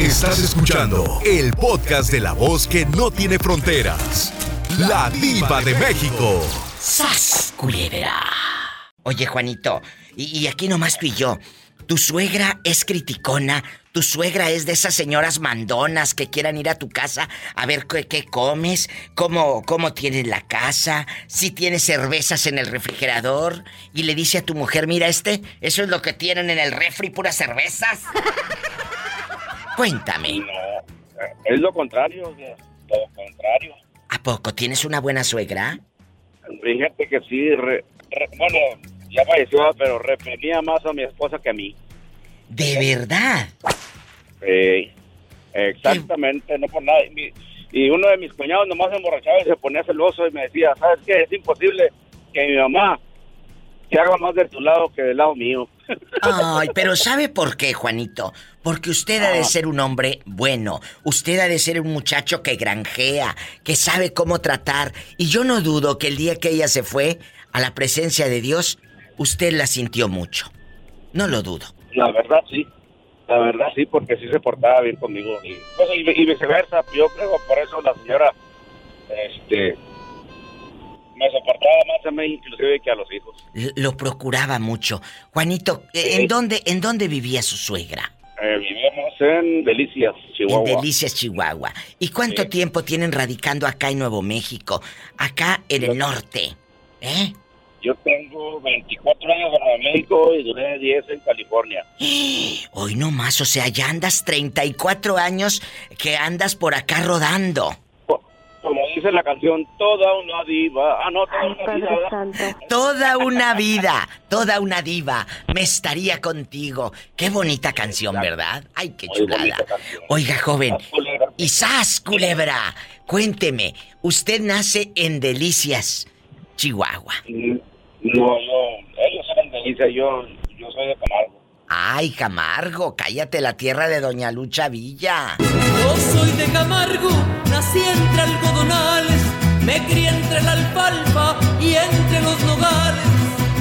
Estás escuchando el podcast de la voz que no tiene fronteras. La diva de México. ¡Sas, culebra! Oye, Juanito, y, y aquí nomás tú y yo. Tu suegra es criticona, tu suegra es de esas señoras mandonas que quieran ir a tu casa a ver qué, qué comes, cómo, cómo tienes la casa, si tienes cervezas en el refrigerador y le dice a tu mujer, mira este, eso es lo que tienen en el refri, puras cervezas. Cuéntame. No, es lo contrario, lo contrario. ¿A poco tienes una buena suegra? Fíjate que sí, re- re- bueno, ya falleció, pero reprimía más a mi esposa que a mí. ¿De verdad? Eh, exactamente, no por nada. Y uno de mis cuñados nomás se emborrachaba y se ponía celoso y me decía, ¿sabes qué? Es imposible que mi mamá se haga más de tu lado que del lado mío. Ay, pero ¿sabe por qué, Juanito? Porque usted ha de ser un hombre bueno. Usted ha de ser un muchacho que granjea, que sabe cómo tratar. Y yo no dudo que el día que ella se fue a la presencia de Dios, usted la sintió mucho. No lo dudo. La verdad sí, la verdad sí, porque sí se portaba bien conmigo. Y, pues, y, y viceversa, yo creo por eso la señora este, me soportaba más a mí inclusive que a los hijos. Lo procuraba mucho. Juanito, ¿en Sí. dónde, en dónde vivía su suegra? Eh, vivíamos en Delicias, Chihuahua. En Delicias, Chihuahua. ¿Y cuánto Sí. tiempo tienen radicando acá en Nuevo México? Acá en el norte. ¿Eh? Yo tengo 24 años en Nuevo México y duré 10 en California. Hoy no más, o sea, ya andas 34 años que andas por acá rodando. Como dice la canción, toda una diva. Ah, no, toda una Padre diva. Santo. Toda una vida, toda una diva, me estaría contigo. Qué bonita canción, ¿verdad? Ay, qué Muy chulada. Oiga, joven, y sas, culebra, cuénteme, usted nace en Delicias, Chihuahua. Mm, No, yo, ellos eran Delicia, yo, yo soy de Camargo. Ay, Camargo, cállate la tierra de Doña Lucha Villa. Yo soy de Camargo, nací entre algodonales, me crié entre la alfalfa y entre los nogales.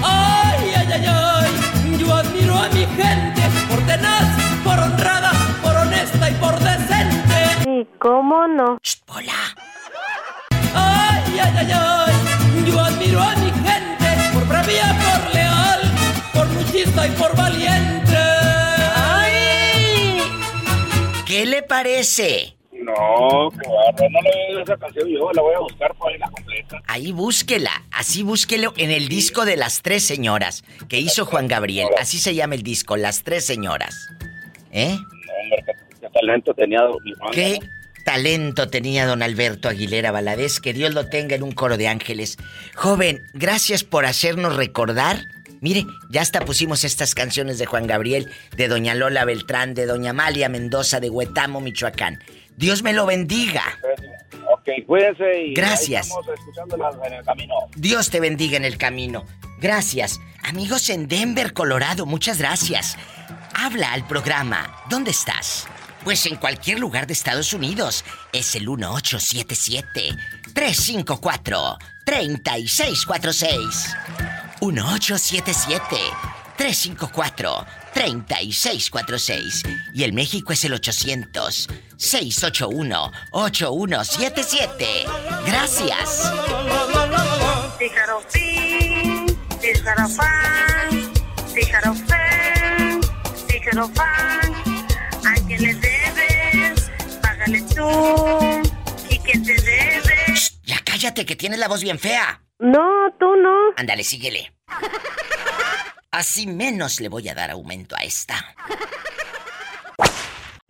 Ay, ay, ay, ay, yo admiro a mi gente por tenaz, por honrada, por honesta y por decente. Sí, ¿cómo no? Shh, Pola. Ay, ay, ay, ay, yo admiro a mi gente por bravía, por por y por valiente. ¡Ay! ¿Qué le parece? No, qué barro, no le oído esa canción yo, la voy a buscar para la completa. Ahí búsquela, así búsquelo en el disco de las tres señoras que hizo Juan Gabriel. Así se llama el disco, Las Tres Señoras. ¿Eh? No, hombre, qué, qué talento tenía Juan, ¿Qué ¿no? talento tenía don Alberto Aguilera Valadez? Que Dios lo tenga en un coro de ángeles. Joven, gracias por hacernos recordar. Mire, ya hasta pusimos estas canciones de Juan Gabriel, de doña Lola Beltrán, de doña Amalia Mendoza, de Huetamo, Michoacán. Dios me lo bendiga. Ok, cuídense y Gracias. ahí estamos escuchándolas en el camino. Dios te bendiga en el camino. Gracias. Amigos en Denver, Colorado, muchas gracias. Habla al programa. ¿Dónde estás? Pues en cualquier lugar de Estados Unidos. Es el 1877-354-3646. 1877-354-3646. Y el México es el 800-681-8177. Gracias. ¿A quién le debes? Págale tú. Cállate que tienes la voz bien fea. No, tú no. Ándale, síguele. Así menos le voy a dar aumento a esta.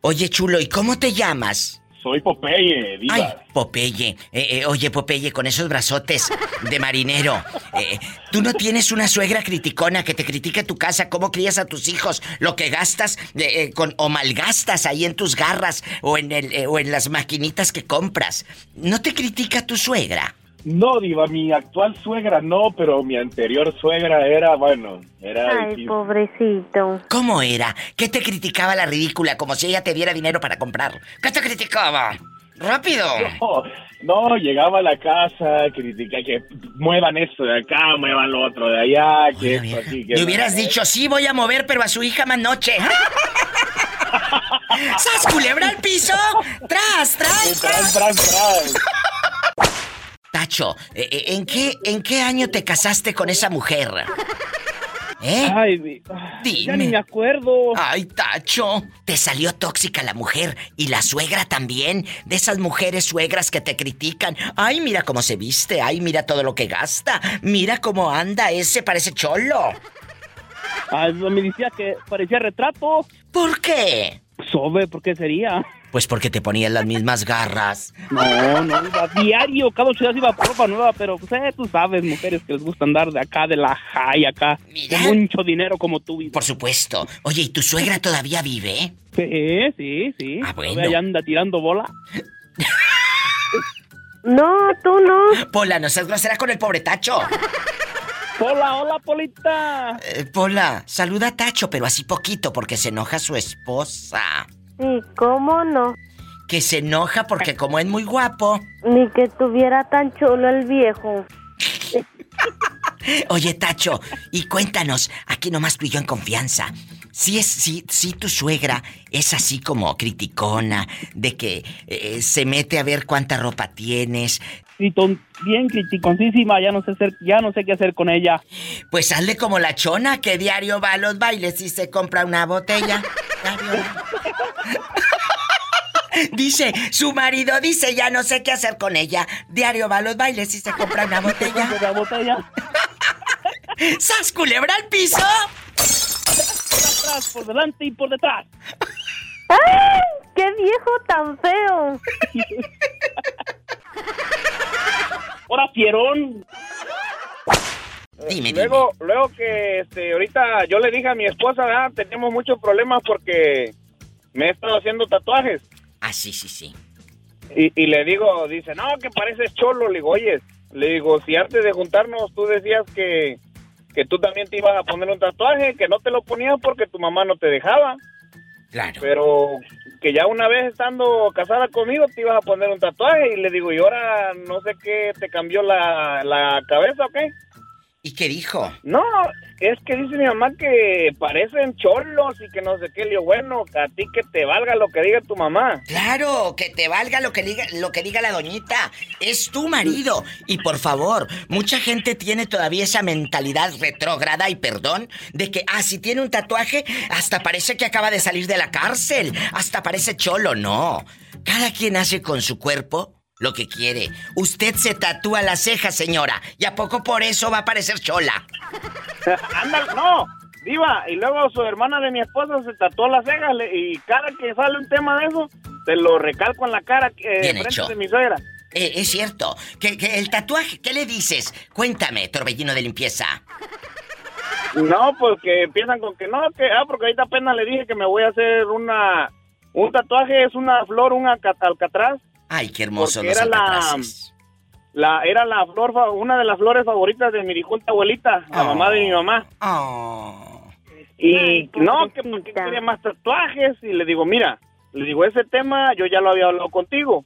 Oye, chulo, ¿y cómo te llamas? Soy Popeye, diva. Ay, Popeye. Eh, eh, oye, Popeye, con esos brazotes de marinero. eh, ¿Tú no tienes una suegra criticona que te critique tu casa, cómo crías a tus hijos, lo que gastas eh, eh, con, o malgastas ahí en tus garras o en, el, eh, o en las maquinitas que compras? ¿No te critica tu suegra? No, Diva, mi actual suegra no, pero mi anterior suegra era, bueno, era... Ay, difícil. pobrecito. ¿Cómo era? ¿Qué te criticaba la ridícula como si ella te diera dinero para comprar? ¿Qué te criticaba? ¡Rápido! No, no, llegaba a la casa, criticaba que muevan esto de acá, muevan lo otro de allá, que esto aquí, que Le hubieras dicho, sí, voy a mover, pero a su hija más noche. ¡Sas, culebra al piso! ¡Tras, tras, Tras, tras! tras, tras. Tacho, eh, eh, ¿en qué, ¿en qué año te casaste con esa mujer? ¿Eh? Ay, Dime. ya ni me acuerdo. Ay, Tacho, te salió tóxica la mujer y la suegra también. De esas mujeres suegras que te critican. Ay, mira cómo se viste. Ay, mira todo lo que gasta. Mira cómo anda. Ese parece cholo. Ay, me decía que parecía retrato. ¿Por qué? Sobe, ¿por qué sería? Pues porque te ponías las mismas garras. No, no, iba diario, cada ocho días iba por ropa nueva, pero pues, eh, tú sabes, mujeres que les gusta andar de acá, de la high acá, Mira. con mucho dinero como tú. Por supuesto. Oye, ¿y tu suegra todavía vive? Sí, sí, sí. Ah, bueno. Todavía anda tirando bola. No, tú no. Pola, no seas grosera con el pobre Tacho. Hola, hola, Polita. Eh, Pola, saluda a Tacho, pero así poquito porque se enoja su esposa. Sí, cómo no. Que se enoja porque como es muy guapo. Ni que tuviera tan chulo el viejo. Oye, Tacho, y cuéntanos, aquí nomás tú y yo en confianza. Si es, si, si tu suegra es así como criticona, de que eh, se mete a ver cuánta ropa tienes, Y ton- bien criticoncísima, ya no sé hacer, ya no sé qué hacer con ella. pues hazle como la chona que diario va a los bailes y se compra una botella. Dice, su marido dice, ya no sé qué hacer con ella. Diario va a los bailes y se compra una botella. La botella. ¡Sas culebra al piso! Por atrás, por delante y por detrás. ¡Ay! ¡Qué viejo tan feo! Ahora, fierón. Dime, dime. Luego, luego que este, ahorita yo le dije a mi esposa, ¿verdad? tenemos muchos problemas porque me he estado haciendo tatuajes. Ah, sí, sí, sí. Y, y le digo, dice, no, que pareces cholo. Le digo, oye, le digo, si antes de juntarnos tú decías que, que tú también te ibas a poner un tatuaje, que no te lo ponías porque tu mamá no te dejaba, Claro. pero que ya una vez estando casada conmigo te ibas a poner un tatuaje. Y le digo, y ahora no sé qué, te cambió la, la cabeza o qué. ¿Y qué dijo? No, es que dice mi mamá que parecen cholos y que no sé qué. Le digo, bueno, a ti que te valga lo que diga tu mamá. Claro, que te valga lo que diga, lo que diga la doñita. Es tu marido. Y por favor, mucha gente tiene todavía esa mentalidad retrógrada y perdón de que, ah, si tiene un tatuaje, hasta parece que acaba de salir de la cárcel. Hasta parece cholo. No. Cada quien hace con su cuerpo lo que quiere. Usted se tatúa la ceja, señora. ¿Y a poco por eso va a parecer chola? Ándale, no, diva. Y luego su hermana de mi esposa se tatuó las cejas y cada que sale un tema de eso, te lo recalco en la cara eh, Bien frente hecho. de mi suegra. Eh, es cierto. Que, que el tatuaje, ¿qué le dices? Cuéntame, torbellino de limpieza. No, pues que empiezan con que no, que, ah, porque ahorita apenas le dije que me voy a hacer una, un tatuaje, es una flor, un alca- alcatraz. Ay, qué los era la- alcatraces. La, era la flor, fa- una de las flores favoritas de mi difunta abuelita, la mamá de mi mamá. Oh. Y Ay, no, que porque quería más tatuajes. Y le digo, mira, le digo, ese tema yo ya lo había hablado contigo.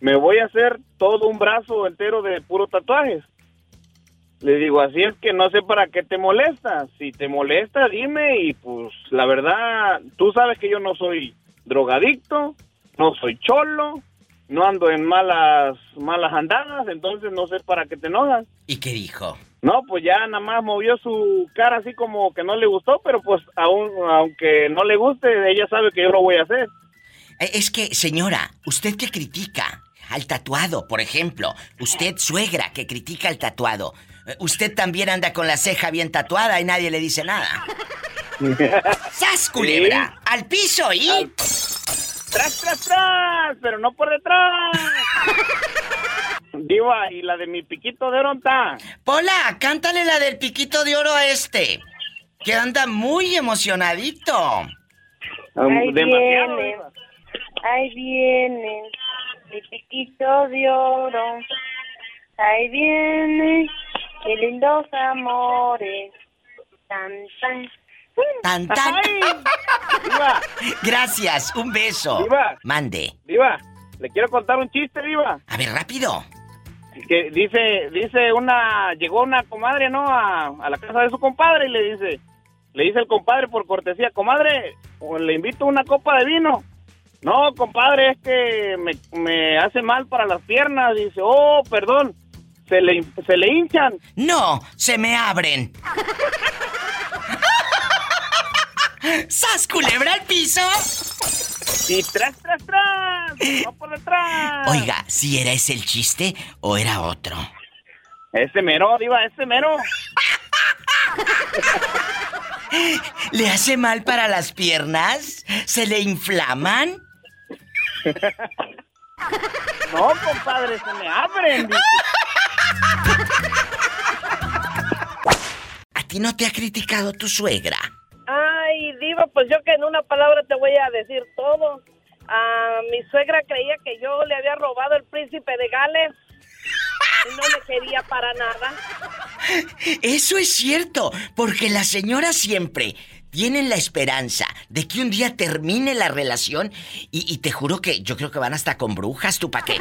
Me voy a hacer todo un brazo entero de puro tatuajes. Le digo, así es que no sé para qué te molesta. Si te molesta, dime. Y pues, la verdad, tú sabes que yo no soy drogadicto, no soy cholo, no ando en malas, malas andadas, entonces no sé para qué te enojas. ¿Y qué dijo? No, pues ya nada más movió su cara así como que no le gustó, pero pues aún, aunque no le guste, ella sabe que yo lo voy a hacer. Eh, Es que, señora, usted que critica al tatuado, por ejemplo, usted suegra que critica al tatuado, eh, usted también anda con la ceja bien tatuada y nadie le dice nada. ¡Sas, culebra! ¡Al piso y... ¡Tras, tras, tras! Pero no por detrás. Diva, y la de mi piquito de ronta. Pola, cántale la del piquito de oro a este, que anda muy emocionadito. Ahí demasiado. viene, ahí viene, mi piquito de oro. Ahí viene, qué lindos amores. Tan, tan. Tan, tan. Diva, Gracias, un beso. Diva. Mande. Diva, le quiero contar un chiste, Diva. A ver, rápido. que dice, dice una, llegó una comadre, ¿no? A, a la casa de su compadre y le dice, le dice el compadre por cortesía, comadre, le invito una copa de vino. No, compadre, es que me, me hace mal para las piernas. Dice, oh, perdón, se le, se le hinchan. No, se me abren. ¡Sas, culebra al piso! Y tras, tras, tras. Por detrás. Oiga, si era ese el chiste o era otro. Ese mero, diva, ese mero. ¿Le hace mal para las piernas? ¿Se le inflaman? No, compadre, se me abren. ¿A ti no te ha criticado tu suegra? Ay, Diva, pues yo que en una palabra te voy a decir todo. Ah, mi suegra creía que yo le había robado el príncipe de Gales. Y no me quería para nada. Eso es cierto, porque la señora siempre tienen la esperanza de que un día termine la relación y, y te juro que yo creo que van hasta con brujas, tú pa' qué.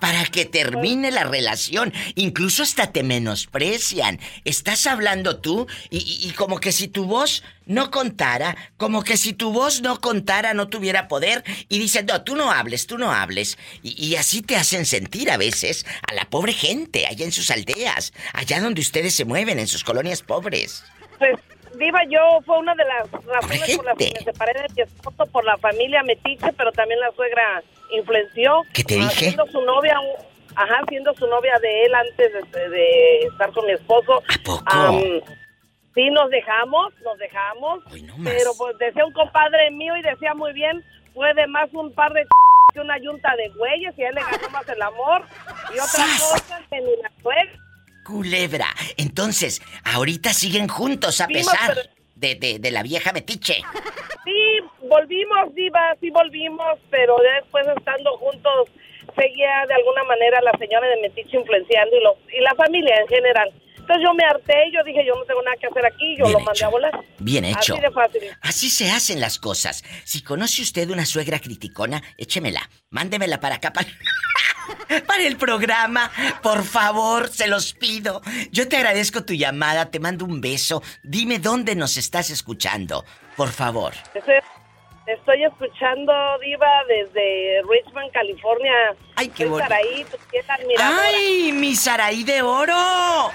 Para que termine la relación. Incluso hasta te menosprecian. Estás hablando tú y, como que si tu voz no contara, como que si tu voz no contara, no tuviera poder. Y dicen, no, tú no hables, tú no hables. Y, y así te hacen sentir a veces a la pobre gente allá en sus aldeas, allá donde ustedes se mueven, en sus colonias pobres. Pues, Diva, yo fue una de las razones por las que me separé de mi esposo por la familia metiche, pero también la suegra influenció. ¿Qué te dije? Siendo su novia, ajá, siendo su novia de él antes de, de estar con mi esposo. ¿A poco? am, sí, nos dejamos, nos dejamos. Hoy no más. Pero pues decía un compadre mío y decía muy bien, puede más un par de que una yunta de güeyes y a él le ganó más el amor. Y otra cosa que ni la suegra. Culebra. Entonces, ahorita siguen juntos a pesar de- de la vieja metiche. Sí, volvimos, Diva, sí volvimos, pero ya después estando juntos seguía de alguna manera la señora de Metiche influenciando y, los, y la familia en general. Entonces yo me harté, yo dije, yo no tengo nada que hacer aquí, yo Bien lo mandé hecho. a volar. Bien hecho. Así de fácil. Así se hacen las cosas. Si conoce usted una suegra criticona, échemela. Mándemela para acá, para, para el programa. Por favor, se los pido. Yo te agradezco tu llamada, te mando un beso. Dime dónde nos estás escuchando. Por favor. Estoy, estoy escuchando, Diva, desde Richmond, California. Ay, qué bonito. Saraí, tu fiel admiradora. ¡Ay, mi Saraí de oro!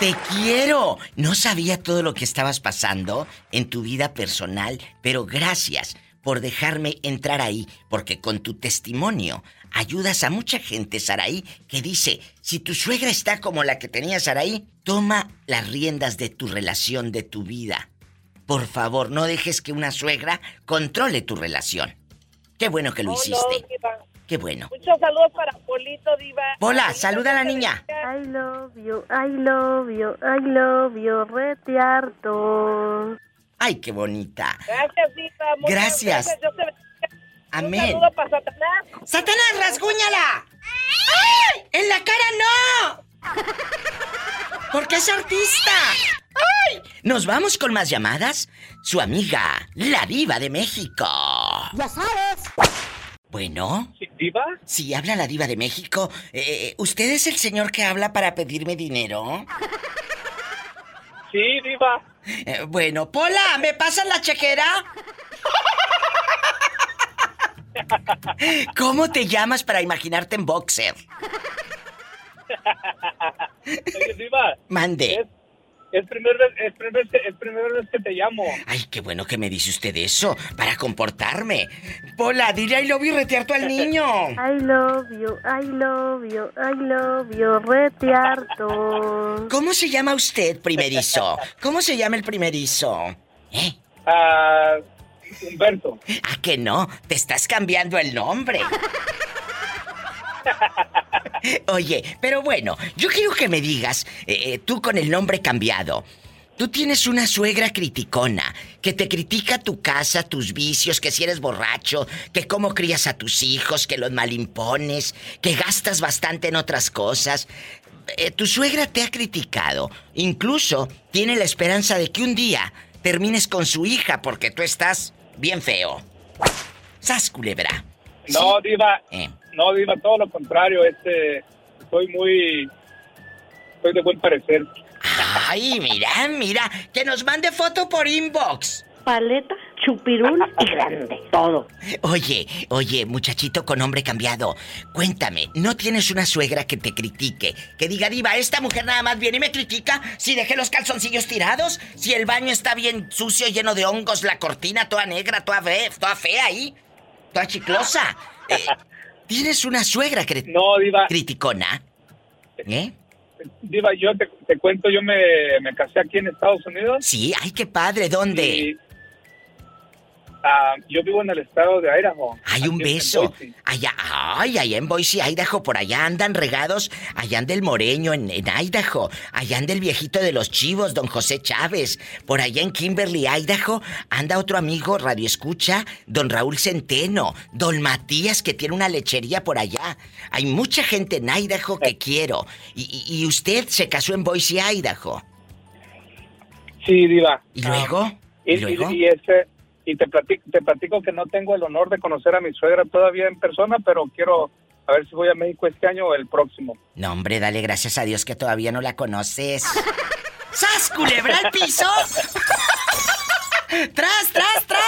Te quiero. No sabía todo lo que estabas pasando en tu vida personal, pero gracias por dejarme entrar ahí, porque con tu testimonio ayudas a mucha gente, Saraí, que dice, si tu suegra está como la que tenía Saraí, toma las riendas de tu relación, de tu vida. Por favor, no dejes que una suegra controle tu relación. Qué bueno que lo Oh, hiciste. Qué bueno. Muchos saludos para Polito, Diva. Polito, saluda a la niña. I love you, I love you, I love you, rete harto. Ay, qué bonita. Gracias, Diva. muchas Gracias. Te bendiga. Un Amén. saludo para Satanás. ¡Satanás, rasguñala! ¡Ay! ¡En la cara no! Porque es artista. ¡Ay! Nos vamos con más llamadas. Su amiga, la diva de México. Ya sabes. Bueno, ¿Sí, ¿Diva? si habla la diva de México, eh, ¿usted es el señor que habla para pedirme dinero? Sí, Diva. Eh, bueno, Pola, ¿me pasan la chequera? ¿Cómo te llamas para imaginarte en boxer? Oye, Diva. Mande. Es, es, primer vez, es, primer, es primera vez que te llamo. Ay, qué bueno que me dice usted eso, para comportarme. Pola, dile I love you retearto al niño. I love you, I love you, I love you, rete harto. ¿Cómo se llama usted, primerizo? ¿Cómo se llama el primerizo? ¿Eh? Ah, Humberto. ¿A que no? Te estás cambiando el nombre. Oye, pero bueno, yo quiero que me digas, eh, eh, tú con el nombre cambiado, tú tienes una suegra criticona que te critica tu casa, tus vicios, que si eres borracho, que cómo crías a tus hijos, que los malimpones, que gastas bastante en otras cosas. Eh, tu suegra te ha criticado, incluso tiene la esperanza de que un día termines con su hija porque tú estás bien feo. Sas culebra. No, Sí. Diva. Eh. No, Diva, todo lo contrario. Este, soy muy... Soy de buen parecer. Ay, mira, mira, que nos mande foto por inbox. paleta, chupirul y grande. Todo. Oye, oye, muchachito con nombre cambiado, cuéntame, ¿no tienes una suegra que te critique? Que diga, diva, esta mujer nada más viene y me critica si dejé los calzoncillos tirados, si el baño está bien sucio, lleno de hongos, la cortina toda negra, toda fea, toda fea ahí, toda chiclosa. Eh, ¿Tienes una suegra No, Diva. criticona? ¿Eh? Diva, yo te, te cuento, yo me, me casé aquí en Estados Unidos. Sí, ay, qué padre, ¿dónde? Y, ah, yo vivo en el estado de Idaho. Hay un beso. Allá, ay, allá en Boise, Idaho, por allá andan regados, allá anda el Moreño en, en Idaho, allá anda el viejito de los chivos, don José Chávez, por allá en Kimberly, Idaho, anda otro amigo, Radio Escucha, don Raúl Centeno, don Matías, que tiene una lechería por allá. Hay mucha gente en Idaho que quiero. Y, y- usted se casó en Boise, Idaho. Sí, Diva. ¿Y luego? Y, ¿Y luego? y- este, y te platico, que no tengo el honor de conocer a mi suegra todavía en persona, pero quiero a ver si voy a México este año o el próximo. No, hombre, dale gracias a Dios que todavía no la conoces. ¡Sas, culebra al piso! ¡Tras, tras, tras!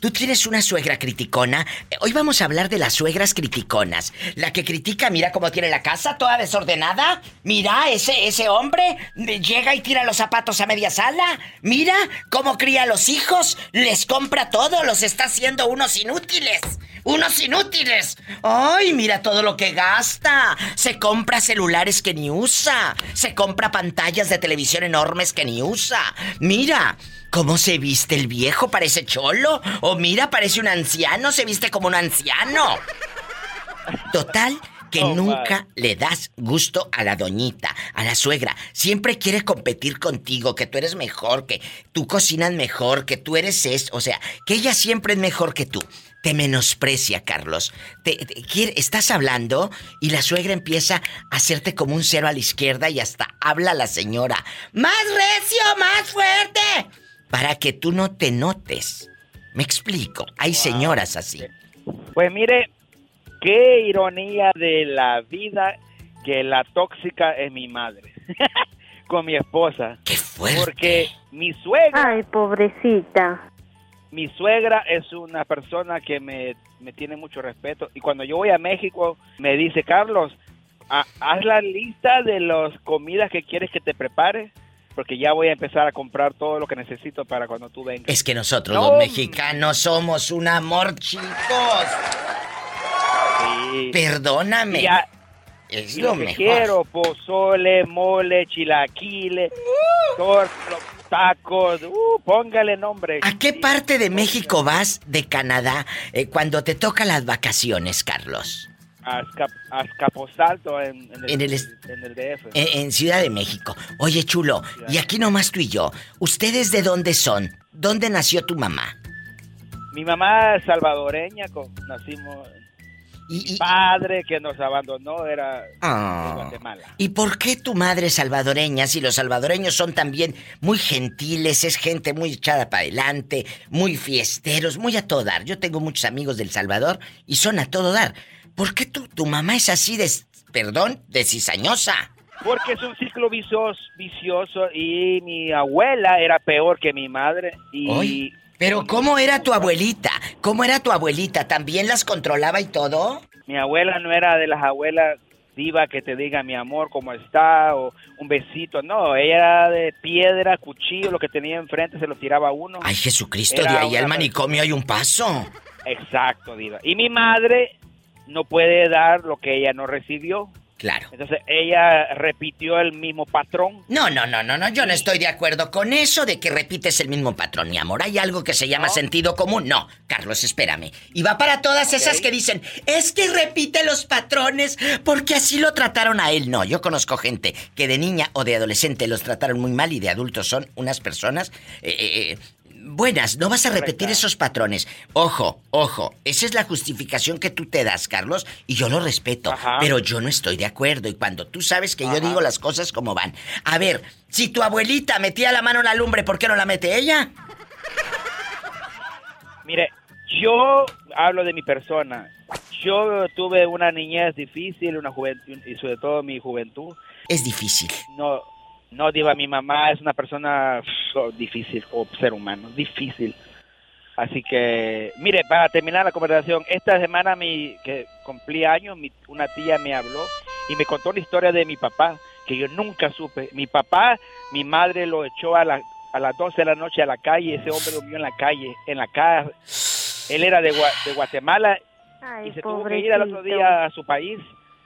¿Tú tienes una suegra criticona? Eh, Hoy vamos a hablar de las suegras criticonas. La que critica, mira cómo tiene la casa, toda desordenada. Mira, ese, ese hombre eh, llega y tira los zapatos a media sala. Mira cómo cría a los hijos, les compra todo, los está haciendo unos inútiles. ¡Unos inútiles! ¡Ay, mira todo lo que gasta! Se compra celulares que ni usa. Se compra pantallas de televisión enormes que ni usa. Mira, ¿cómo se viste el viejo? ¿Parece cholo? O mira, parece un anciano, se viste como un anciano. Total, que Oh, nunca le das gusto a la doñita, a la suegra. Siempre quiere competir contigo, que tú eres mejor, que tú cocinas mejor, que tú eres eso. O sea, que ella siempre es mejor que tú. Te menosprecia, Carlos. Te, te- quiere- estás hablando y la suegra empieza a hacerte como un cero a la izquierda y hasta habla la señora. ¡Más recio, más fuerte! Para que tú no te notes. Me explico. Hay señoras así. Pues mire, qué ironía de la vida que la tóxica es mi madre. Con mi esposa. ¡Qué fuerte! Porque mi suegra, Ay, pobrecita. mi suegra es una persona que me, me tiene mucho respeto. Y cuando yo voy a México, me dice, Carlos, ha- haz la lista de las comidas que quieres que te prepare. Porque ya voy a empezar a comprar todo lo que necesito para cuando tú vengas. Es que nosotros No, los mexicanos somos un amor, chicos. Sí. Perdóname. Ya- es Y lo que mejor. quiero, pozole, mole, chilaquiles, tor- tacos, uh, póngale nombre. ¿A qué parte de México vas de Canadá eh, cuando te toca las vacaciones, Carlos? A en, en el, En el es- en el DF. En, en Ciudad de México. Oye, chulo, y aquí nomás tú y yo. ¿Ustedes de dónde son? ¿Dónde nació tu mamá? Mi mamá es salvadoreña, con- nacimos... Mi padre que nos abandonó era Ah. de Guatemala. ¿Y por qué tu madre es salvadoreña si los salvadoreños son también muy gentiles, es gente muy echada para adelante, muy fiesteros, muy a todo dar? Yo tengo muchos amigos del Salvador y son a todo dar. ¿Por qué tu, tu mamá es así de, perdón, de cizañosa? Porque es un ciclo vicioso, vicioso y mi abuela era peor que mi madre y... Oy, Pero ¿cómo era tu abuelita? ¿Cómo era tu abuelita? ¿También las controlaba y todo? Mi abuela no era de las abuelas diva que te diga mi amor, cómo está, o un besito. No, ella era de piedra, cuchillo, lo que tenía enfrente se lo tiraba a uno. Ay, Jesucristo, Era de ahí al manicomio hay un paso. Exacto, diva. Y mi madre no puede dar lo que ella no recibió. Claro. Entonces ella repitió el mismo patrón. No, no, no, no, no, yo no estoy de acuerdo con eso de que repites el mismo patrón, mi amor. Hay algo que se llama sentido común. No, Carlos, espérame. Y va para todas esas que dicen, es que repite los patrones porque así lo trataron a él. No, yo conozco gente que de niña o de adolescente los trataron muy mal y de adultos son unas personas eh, eh, eh, buenas. No vas a repetir esos patrones. Ojo, ojo, esa es la justificación que tú te das, Carlos, y yo lo respeto. Pero yo no estoy de acuerdo. Y cuando tú sabes que yo digo las cosas como van. A ver, si tu abuelita metía la mano en la lumbre, ¿por qué no la mete ella? Mire, yo hablo de mi persona. Yo tuve una niñez difícil, una juventud y sobre todo mi juventud. Es difícil. No, No, Diva, mi mamá es una persona pff, difícil como ser humano, difícil. Así que, mire, para terminar la conversación, esta semana mi, que cumplí años, mi- una tía me habló y me contó la historia de mi papá, que yo nunca supe. Mi papá, mi madre lo echó a, la- a las 12 de la noche a la calle, ese hombre durmió en la calle, en la casa. Él era de, de Guatemala Ay, y se tuvo que ir al otro día a su país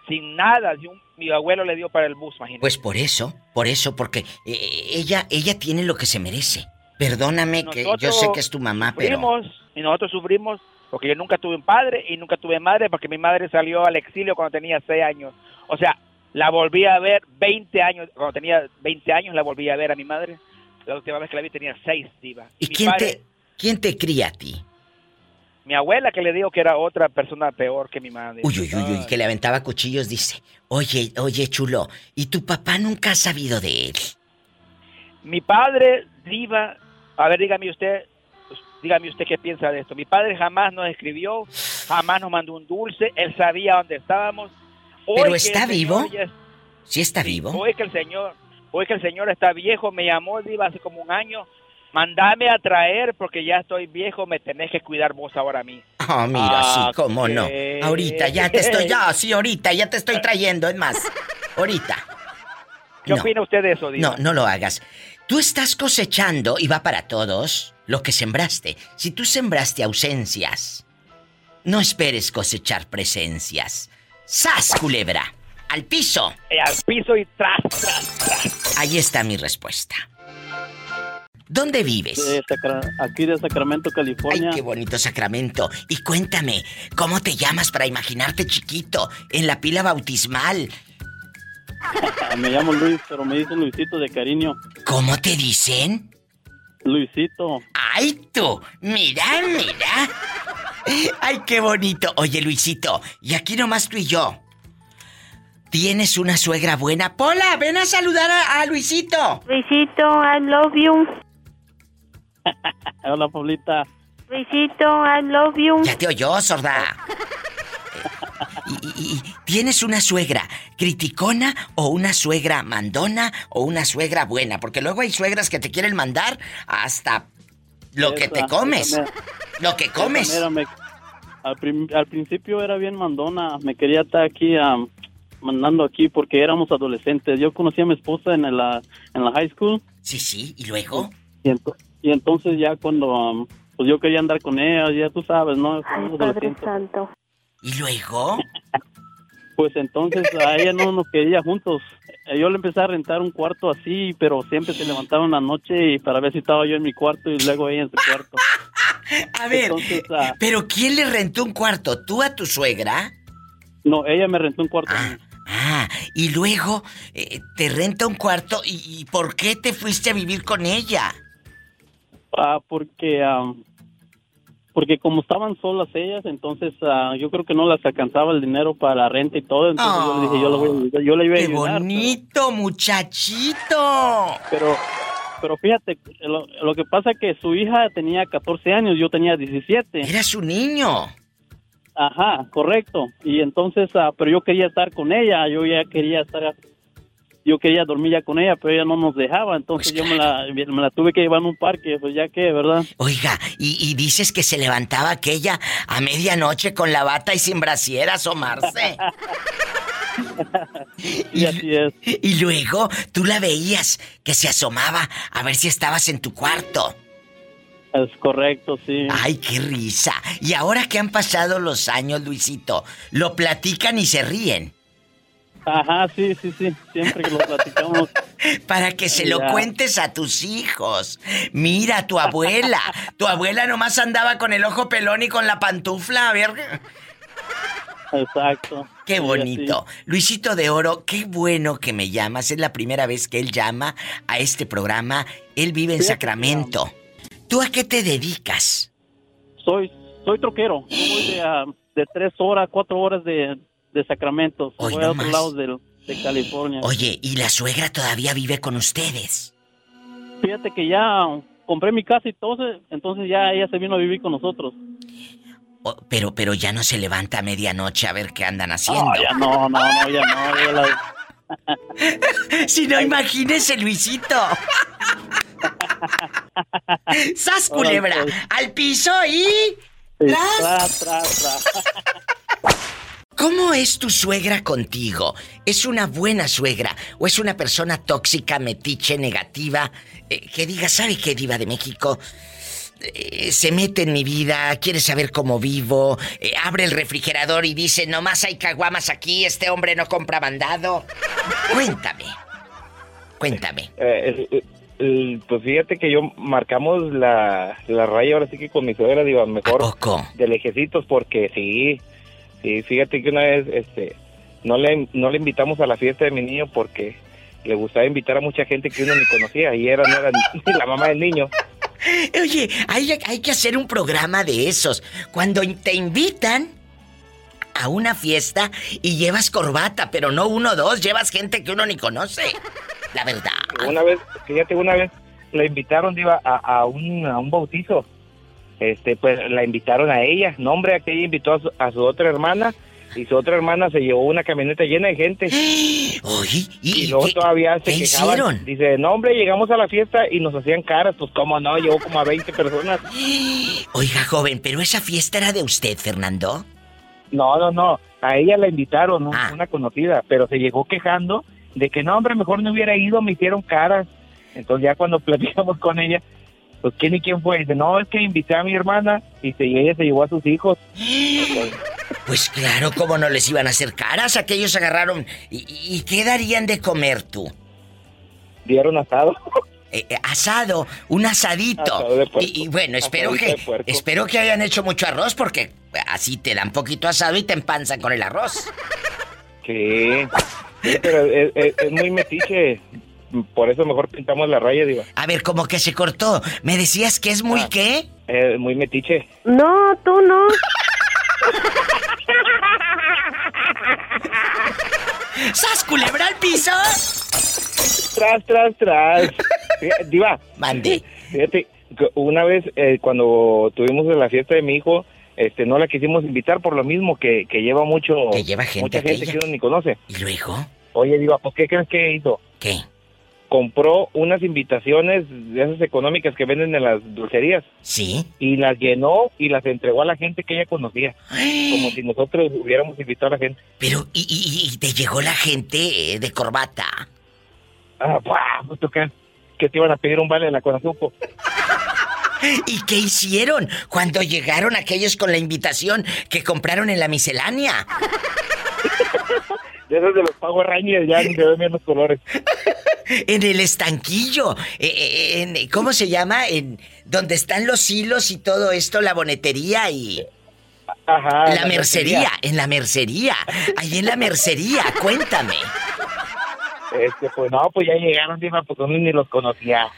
sin nada. sin un- mi abuelo le dio para el bus, imagínate. Pues por eso, por eso, porque eh, ella, ella tiene lo que se merece. Perdóname que yo sé que es tu mamá, pero... sufrimos, y nosotros sufrimos porque yo nunca tuve un padre y nunca tuve madre porque mi madre salió al exilio cuando tenía 6 años. O sea, la volví a ver 20 años, cuando tenía 20 años la volví a ver a mi madre. La última vez que la vi tenía 6, diva. ¿Y quién padre- te, quién te cría a ti? Mi abuela que le dijo que era otra persona peor que mi madre. Uy, uy, uy, uy, que le aventaba cuchillos, dice. Oye, oye, chulo, ¿y tu papá nunca ha sabido de él? Mi padre, diva, a ver, dígame usted, dígame usted qué piensa de esto. Mi padre jamás nos escribió, jamás nos mandó un dulce, él sabía dónde estábamos. Hoy ¿Pero está vivo? es- ¿Sí está vivo? Hoy que el señor, hoy que el señor está viejo, me llamó diva hace como un año. Mandame a traer porque ya estoy viejo, me tenés que cuidar vos ahora a mí. Ah, mira, Ah, sí, cómo no. Ahorita ya te estoy, ya, sí, ahorita ya te estoy trayendo, es más, ahorita. ¿Qué opina usted de eso, diva? No, no lo hagas. Tú estás cosechando, y va para todos, lo que sembraste. Si tú sembraste ausencias, no esperes cosechar presencias. ¡Sas, culebra! ¡Al piso! Eh, al piso y tras, tras, tras. Ahí está mi respuesta. ¿Dónde vives? De aquí de Sacramento, California. Ay, qué bonito Sacramento. Y cuéntame, ¿cómo te llamas para imaginarte chiquito en la pila bautismal? me llamo Luis, pero me dicen Luisito de cariño. ¿Cómo te dicen? Luisito. ¡Ay, tú! Mira, mira. ¡Ay, qué bonito! Oye, Luisito, y aquí nomás tú y yo. ¿Tienes una suegra buena? Pola, ven a saludar a, a Luisito. Luisito, I love you. Hola, Pablita. Luisito, I love you. Ya te oyó, sorda. ¿Y, y- y tienes una suegra criticona o una suegra mandona o una suegra buena? Porque luego hay suegras que te quieren mandar hasta lo que Esa- te comes. mera- Lo que comes. mera me- al, prim- al principio era bien mandona. Me quería estar aquí am, mandando aquí porque éramos adolescentes. Yo conocí a mi esposa en la, en la high school. Sí, sí. ¿Y luego? Y, ento- y entonces ya cuando am, pues yo quería andar con ella, ya tú sabes, ¿no? Somos Padre. Santo. ¿Y luego? Pues entonces a ella no nos quería juntos. Eh, Yo le empecé a rentar un cuarto así, pero siempre se levantaba en la noche y para ver si estaba yo en mi cuarto y luego ella en su cuarto. A ver, Entonces, ah, ¿pero quién le rentó un cuarto? ¿Tú a tu suegra? no, ella me rentó un cuarto. a mí. Ah, y luego eh, te renta un cuarto y, y ¿por qué te fuiste a vivir con ella? Ah, porque am, porque como estaban solas ellas, entonces ah, yo creo que no las alcanzaba el dinero para la renta y todo, entonces yo le dije, yo le voy a ayudar, yo le iba a ¡Qué ayudar. bonito, muchachito! Pero pero fíjate, lo, lo que pasa que su hija tenía 14 años, yo tenía 17. Era su niño. Ajá, correcto. Y entonces, ah, pero yo quería estar con ella, yo ya quería estar, yo quería dormir ya con ella, pero ella no nos dejaba, entonces yo me la, me la tuve que llevar a un parque, pues ya que, ¿verdad? Oiga, y, y dices que se levantaba aquella a medianoche con la bata y sin brasier a asomarse. Y así es. Y luego tú la veías que se asomaba a ver si estabas en tu cuarto. Es correcto, sí. Ay, qué risa. Y ahora que han pasado los años, Luisito, lo platican y se ríen. Ajá, sí, sí, sí, siempre que lo platicamos. Para que se lo Ya. cuentes a tus hijos. Mira, tu abuela. Tu abuela nomás andaba con el ojo pelón y con la pantufla. A ver. Exacto. Qué Sí, bonito. Luisito de Oro, qué bueno que me llamas. Es la primera vez que él llama a este programa. Él vive en Sacramento. ¿Tú a qué te dedicas? Soy, soy troquero. Voy de, ah, de tres horas, cuatro horas de, de Sacramento. Hoy no más. lados del- de, California. Oye, ¿y la suegra todavía vive con ustedes? Fíjate que ya compré mi casa y todo, entonces ya ella se vino a vivir con nosotros. Pero, pero ya no se levanta a medianoche a ver qué andan haciendo. No, ya no, no, no, ya no. ya la- Si no, imagínese, Luisito. ¡Sas, culebra! ¡Al piso y... ¡Tras! Tras, tras, tras. ¿Cómo es tu suegra contigo? ¿Es una buena suegra o es una persona tóxica, metiche, negativa? eh, que diga, ¿sabe qué, Diva de México? Eh, se mete en mi vida, quiere saber cómo vivo, eh, abre el refrigerador y dice, nomás hay caguamas aquí, este hombre no compra mandado. Cuéntame. Cuéntame. Pues fíjate que yo marcamos la, la raya ahora sí que con mi suegra, digo, mejor de lejecitos porque sí, sí, fíjate que una vez, este, no le, no le invitamos a la fiesta de mi niño porque le gustaba invitar a mucha gente que uno ni conocía y era, no era ni la mamá del niño. Oye, hay, hay que hacer un programa de esos. Cuando te invitan a una fiesta y llevas corbata, pero no uno o dos, llevas gente que uno ni conoce. La verdad. Una vez, fíjate, una vez la invitaron, diva, a, a un, a un bautizo. Este, pues la invitaron a ella. No, hombre, aquella invitó a su, a su otra hermana y su otra hermana se llevó una camioneta llena de gente. y, luego todavía se qué quejaban. hicieron? Dice, no, hombre, llegamos a la fiesta y nos hacían caras. Pues, cómo no, llegó como a 20 personas. Oiga, joven, pero esa fiesta era de usted, Fernando. No, no, no. A ella la invitaron. Ah. una conocida, pero se llegó quejando de que no, hombre, mejor no hubiera ido, me hicieron caras. Entonces ya cuando platicamos con ella, pues quién y quién fue, dice, no, es que invité a mi hermana y, se, ella se llevó a sus hijos. Pues claro, ¿cómo no les iban a hacer caras? Aquellos agarraron. ¿Y, y qué darían de comer tú? Dieron asado. Eh, eh, asado, un asadito. Asado de y, y bueno, espero Asadito que espero que hayan hecho mucho arroz porque así te dan poquito asado y te empanzan con el arroz. Sí, Sí, pero es, es- es muy metiche. Por eso mejor pintamos la raya, diva. A ver, como que se cortó. ¿Me decías que es muy Ah. qué? Eh, muy metiche. No, tú no. ¡Sas, culebra al piso! Tras, tras, tras. Diva. Mande. Fíjate, una vez eh, cuando tuvimos la fiesta de mi hijo, este, no la quisimos invitar por lo mismo que, que lleva mucho. Que lleva gente Mucha gente aquella. que uno ni conoce. ¿Y luego? Oye, Diva, ¿por qué crees que hizo? ¿Qué? Compró unas invitaciones de esas económicas que venden en las dulcerías. Sí. Y las llenó y las entregó a la gente que ella conocía. Como si nosotros hubiéramos invitado a la gente. Pero, ¿y, y- y te llegó la gente eh, de corbata? Ah, ¡buah! ¿Tú crees que te iban a pedir un vale de la Conazupo? ¿Y qué hicieron cuando llegaron aquellos con la invitación que compraron en la miscelánea? De esos de los Power Rangers ya ni se ven bien los colores. En el estanquillo. eh, eh, en- ¿Cómo se llama? En donde están los hilos y todo esto, la bonetería y... Ajá. la mercería, en la mercería. Ahí en la mercería, cuéntame. Este, pues no, pues ya llegaron, Diva, pues uno ni los conocía.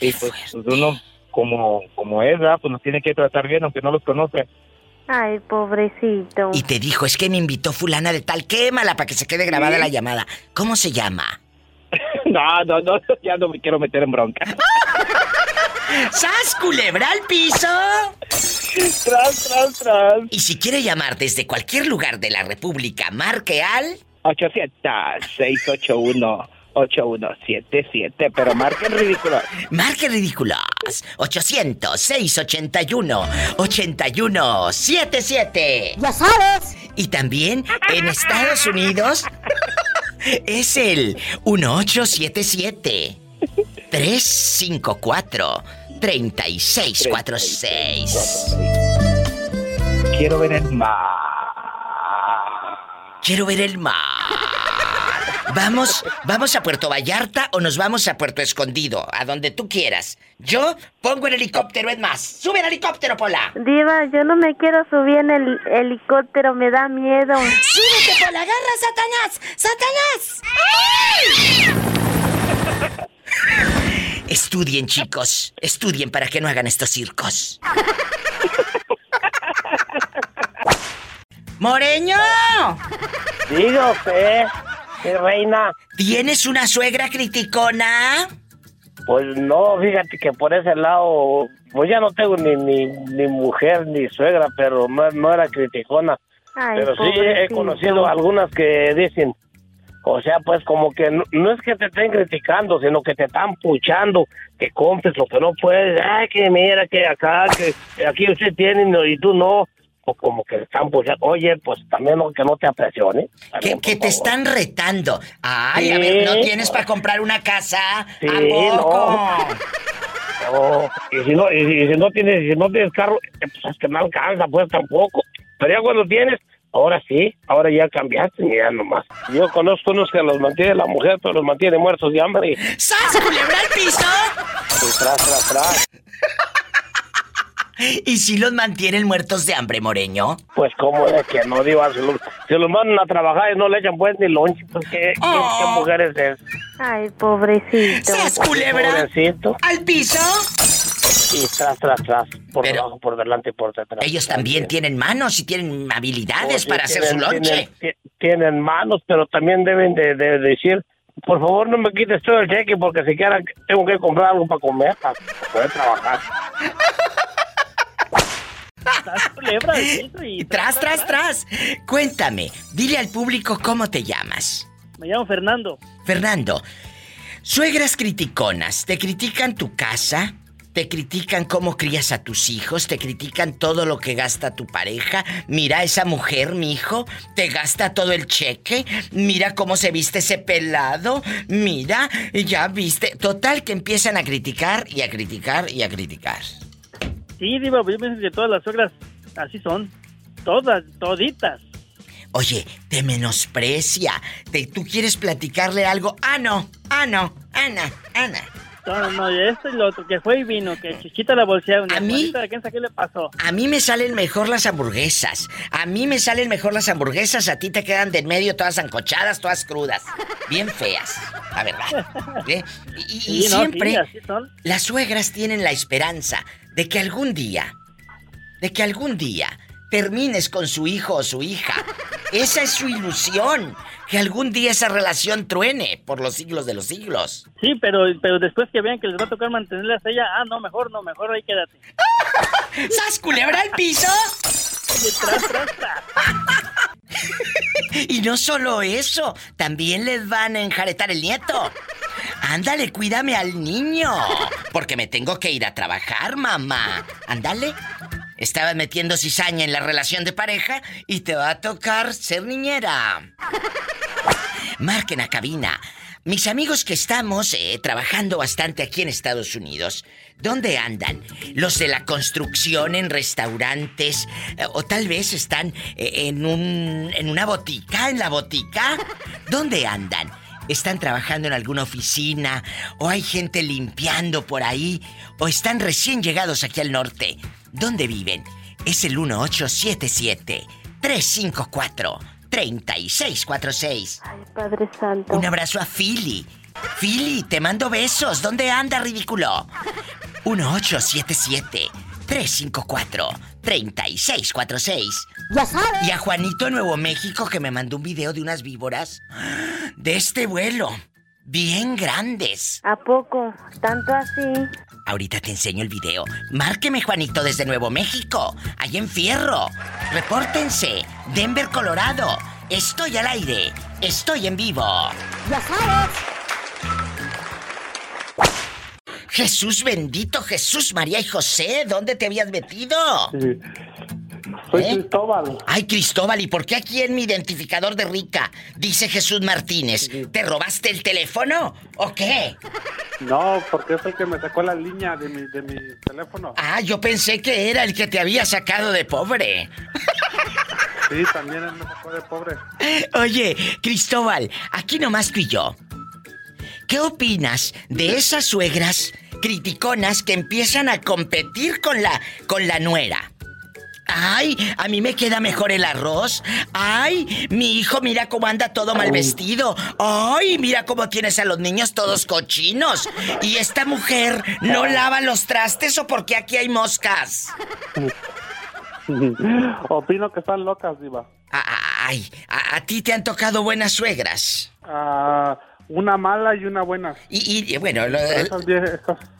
Y pues, pues uno, como, como es, ¿verdad? Pues nos tiene que tratar bien, aunque no los conoce. Ay, pobrecito. Y te dijo, es que me invitó fulana de tal, quémala para que se quede grabada la llamada. ¿Cómo se llama? No, no, no, ya no me quiero meter en bronca. ¡Sas, culebra al piso! Tras, tras, tras. Y si quiere llamar desde cualquier lugar de la República, marque al... 800-681-8177, pero marquen ridículo. Marque ridículos. 800-681-8177. Ya sabes. Y también en Estados Unidos es el 1877 354 3646. Quiero ver el mar. Quiero ver el mar. Vamos, vamos a Puerto Vallarta o nos vamos a Puerto Escondido, a donde tú quieras. Yo pongo el helicóptero, es más. ¡Sube el helicóptero, Pola! Diva, yo no me quiero subir en el helicóptero, me da miedo. ¡Súbete, Pola! ¡Agarra, Satanás! ¡Satanás! Estudien, chicos. Estudien para que no hagan estos circos. ¡Moreño! Usted, mi reina. ¿Tienes una suegra criticona? Pues no, fíjate que por ese lado, pues ya no tengo ni, ni, ni mujer ni suegra, pero no, no era criticona. Ay, pero sí he conocido algunas que dicen, O sea, pues como que no, no es que te estén criticando, sino que te están puchando, que compres lo que no puedes. Ay, que mira, que acá, que aquí usted tiene no, y tú no. O como que están puchando. Oye, pues también no, que no te apresione. Que, que te están retando. Ay, a ver, ¿no tienes para comprar una casa? Sí, ¿A poco? No, y si no, y, si- y si no tienes, si no tienes carro, eh, pues es que no alcanza, pues tampoco. Pero ya cuando tienes, ahora sí, ahora ya cambiaste, y ya nomás. Yo conozco unos que los mantiene la mujer, pero los mantiene muertos de hambre. ¡Sas, culebra al piso! Y tras, tras, tras. ¿Y si los mantienen muertos de hambre, Moreño? Pues cómo es que no, digo, si los, si los mandan a trabajar y no le echan pues ni lonche, pues qué, qué, qué mujeres es. Ay, pobrecito. ¡Sas, culebra! Pobrecito. ¡Al piso! Y tras, tras, tras, por debajo, por delante y por detrás. Ellos también tienen manos y tienen habilidades Oh, sí, para hacer su lonche. Tienen, ti- tienen manos, pero también deben de, de decir, por favor no me quites todo el cheque porque siquiera tengo que comprar algo para comer, para poder trabajar. culebra piso y Tras, tras, tras. Cuéntame, dile al público cómo te llamas. Me llamo Fernando. Fernando, suegras criticonas, ¿te critican tu casa? ¿Te critican cómo crías a tus hijos? ¿Te critican todo lo que gasta tu pareja? Mira esa mujer, mi hijo, te gasta todo el cheque. Mira cómo se viste ese pelado. Mira, ya viste. Total que empiezan a criticar y a criticar y a criticar. Sí, Diva, yo pienso que todas las suegras así son. Todas, toditas. Oye, te menosprecia. Te- ¿Tú quieres platicarle algo? Ah, no. Ah, no. Ana, Ana. No, no, esto y lo otro, que fue y vino, que chiquita la bolsearon. ¿A mí? ¿A quién sabe qué le pasó? A mí me salen mejor las hamburguesas. A mí me salen mejor las hamburguesas. A ti te quedan de en medio todas ancochadas, todas crudas. Bien feas. La verdad. ¿Eh? Y, y Sí, no, siempre sí, las suegras tienen la esperanza de que algún día, de que algún día termines con su hijo o su hija. Esa es su ilusión. Que algún día esa relación truene por los siglos de los siglos. Sí, pero, pero después que vean que les va a tocar mantenerlas a ella, ah, no, mejor no, mejor ahí quédate. ¿Sas culebra al piso? Tras, tras, tras. Y no solo eso, también les van a enjaretar el nieto. Ándale, cuídame al niño. Porque me tengo que ir a trabajar, mamá. Ándale. Estabas metiendo cizaña en la relación de pareja y te va a tocar ser niñera. Marquen a cabina. Mis amigos que estamos eh, trabajando bastante aquí en Estados Unidos, ¿dónde andan? Los de la construcción en restaurantes eh, o tal vez están eh, en un en una botica, en la botica. ¿Dónde andan? ¿Están trabajando en alguna oficina o hay gente limpiando por ahí o están recién llegados aquí al norte? ¿Dónde viven? Es el 1877 354 3646. Padre Santo. Un abrazo a Philly. Philly, te mando besos. ¿Dónde anda, ridículo? 1877-354-3646. Ya sabes. Y a Juanito Nuevo México que me mandó un video de unas víboras de este vuelo. Bien grandes. ¿A poco? ¿Tanto así? Ahorita te enseño el video. Márqueme, Juanito, desde Nuevo México. Allá en Fierro. Repórtense. Denver, Colorado. Estoy al aire. Estoy en vivo. Ya sabes. Jesús bendito, Jesús, María y José, ¿dónde te habías metido? Soy ¿Eh? Cristóbal. Ay, Cristóbal, ¿y por qué aquí en mi identificador de rica dice Jesús Martínez? ¿Te robaste el teléfono o qué? No, porque es el que me sacó la línea de mi, de mi teléfono. Ah, yo pensé que era el que te había sacado de pobre. Sí, también él me sacó de pobre. Oye, Cristóbal, aquí nomás tú y yo. ¿Qué opinas de esas suegras criticonas que empiezan a competir con la con la nuera? Ay, a mí me queda mejor el arroz. Ay, mi hijo mira cómo anda todo mal vestido. Ay, mira cómo tienes a los niños todos cochinos. Y esta mujer no lava los trastes o porque aquí hay moscas. Opino que están locas, Diva. Ay, a, a ti te han tocado buenas suegras. Ah, una mala y una buena. Y, y, bueno, lo- Esas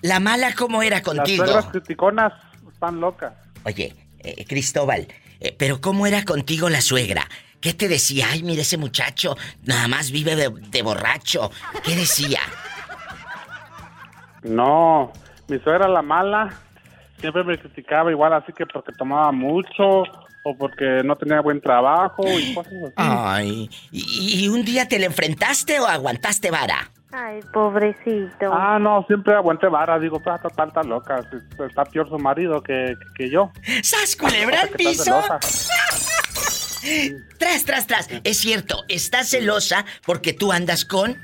la mala cómo era las contigo. suegras criticonas están locas. Oye, eh, Cristóbal, eh, pero ¿cómo era contigo la suegra? ¿Qué te decía? Ay, mire ese muchacho, nada más vive de, de borracho. ¿Qué decía? No, mi suegra la mala siempre me criticaba igual así que porque tomaba mucho o porque no tenía buen trabajo y cosas así. Ay, ¿y, y un día te le enfrentaste o aguantaste vara? Ay, pobrecito. Ah, no, siempre aguanté vara, digo, pues está, está loca, está peor su marido que, que yo. ¡Sas, culebra al está piso! Tras, tras, tras. Es cierto, estás celosa porque tú andas con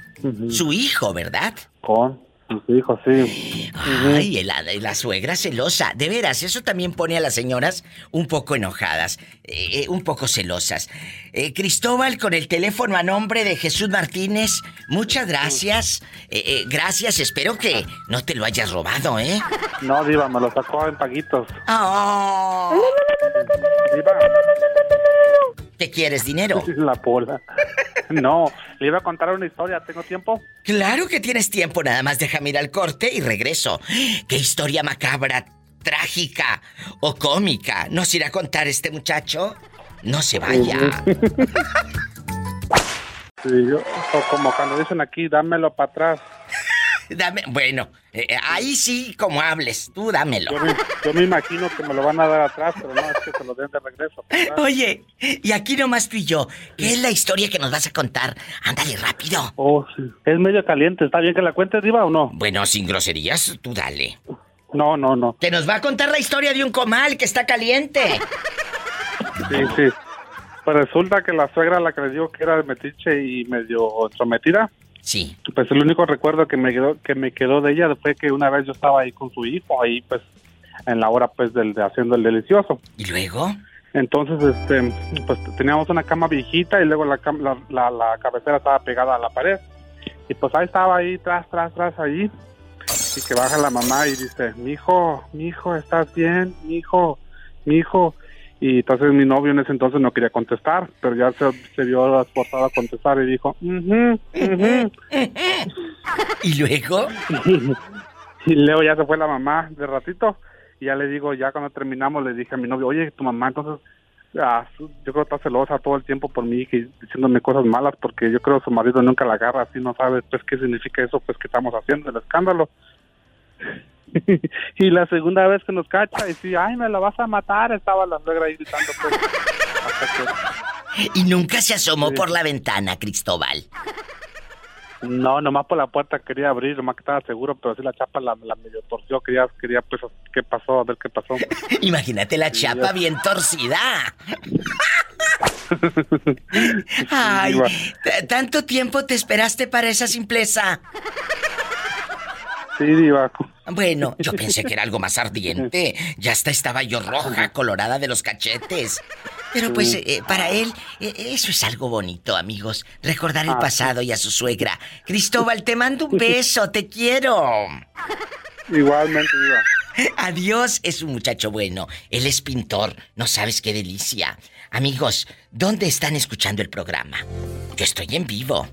su hijo, ¿verdad? Con hijos, sí. Ay, la, la suegra celosa. De veras, eso también pone a las señoras un poco enojadas, eh, eh, un poco celosas. Eh, Cristóbal, con el teléfono a nombre de Jesús Martínez, muchas gracias. Eh, eh, gracias, espero que no te lo hayas robado, ¿eh? No, Diva, me lo sacó en paguitos. Oh. Diva. ¿Qué quieres, dinero? La pola. No, le iba a contar una historia, ¿tengo tiempo? Claro que tienes tiempo, nada más déjame ir al corte y regreso. ¿Qué historia macabra, trágica o cómica nos irá a contar este muchacho? No se vaya. Sí, yo, o como cuando dicen aquí, dámelo para atrás. Dame, bueno, eh, eh, ahí sí, como hables, tú dámelo. Yo me, yo me imagino que me lo van a dar atrás, pero no, es que se lo den de regreso. Oye, y aquí nomás tú y yo, ¿qué es la historia que nos vas a contar? Ándale rápido. Oh, sí. Es medio caliente, ¿está bien que la cuentes, Diva, o no? Bueno, sin groserías, tú dale. No, no, no. Que nos va a contar la historia de un comal que está caliente. Sí, sí. Pues resulta que la suegra la digo que era metiche y medio entrometida. Sí. Pues el único recuerdo que me quedó que me quedó de ella fue que una vez yo estaba ahí con su hijo ahí pues en la hora pues del de haciendo el delicioso. ¿Y luego? Entonces este pues teníamos una cama viejita y luego la la, la, la cabecera estaba pegada a la pared. Y pues ahí estaba ahí tras tras tras ahí y que baja la mamá y dice, "Mi hijo, mi hijo, ¿estás bien? Mi hijo, mi hijo." Y entonces mi novio en ese entonces no quería contestar, pero ya se, se vio esforzado a contestar y dijo, "Ujú, ujú". ¿Y luego? y luego ya se fue la mamá de ratito y ya le digo, ya cuando terminamos le dije a mi novio, oye, tu mamá entonces, ah, yo creo que está celosa todo el tiempo por mí y diciéndome cosas malas porque yo creo que su marido nunca la agarra así, no sabe pues qué significa eso pues que estamos haciendo, el escándalo. y la segunda vez que nos cacha y sí, ay, me la vas a matar, estaba la suegra ahí gritando pues. que- Y nunca se asomó por la ventana, Cristóbal. No, nomás por la puerta quería abrir, nomás que estaba seguro, pero sí la chapa la, la medio torció, quería, quería pues qué pasó, a ver qué pasó. Imagínate la chapa bien torcida. Ay, ¿tanto tiempo te esperaste para esa simpleza? Sí, diva. Bueno, yo pensé que era algo más ardiente. Ya hasta estaba yo roja, colorada de los cachetes. Pero pues eh, para él eh, eso es algo bonito, amigos. Recordar el Ah, pasado y a su suegra. Cristóbal, te mando un beso, te quiero. Igualmente, diva. Adiós, es un muchacho bueno. Él es pintor, no sabes qué delicia. Amigos, ¿dónde están escuchando el programa? Yo estoy en vivo.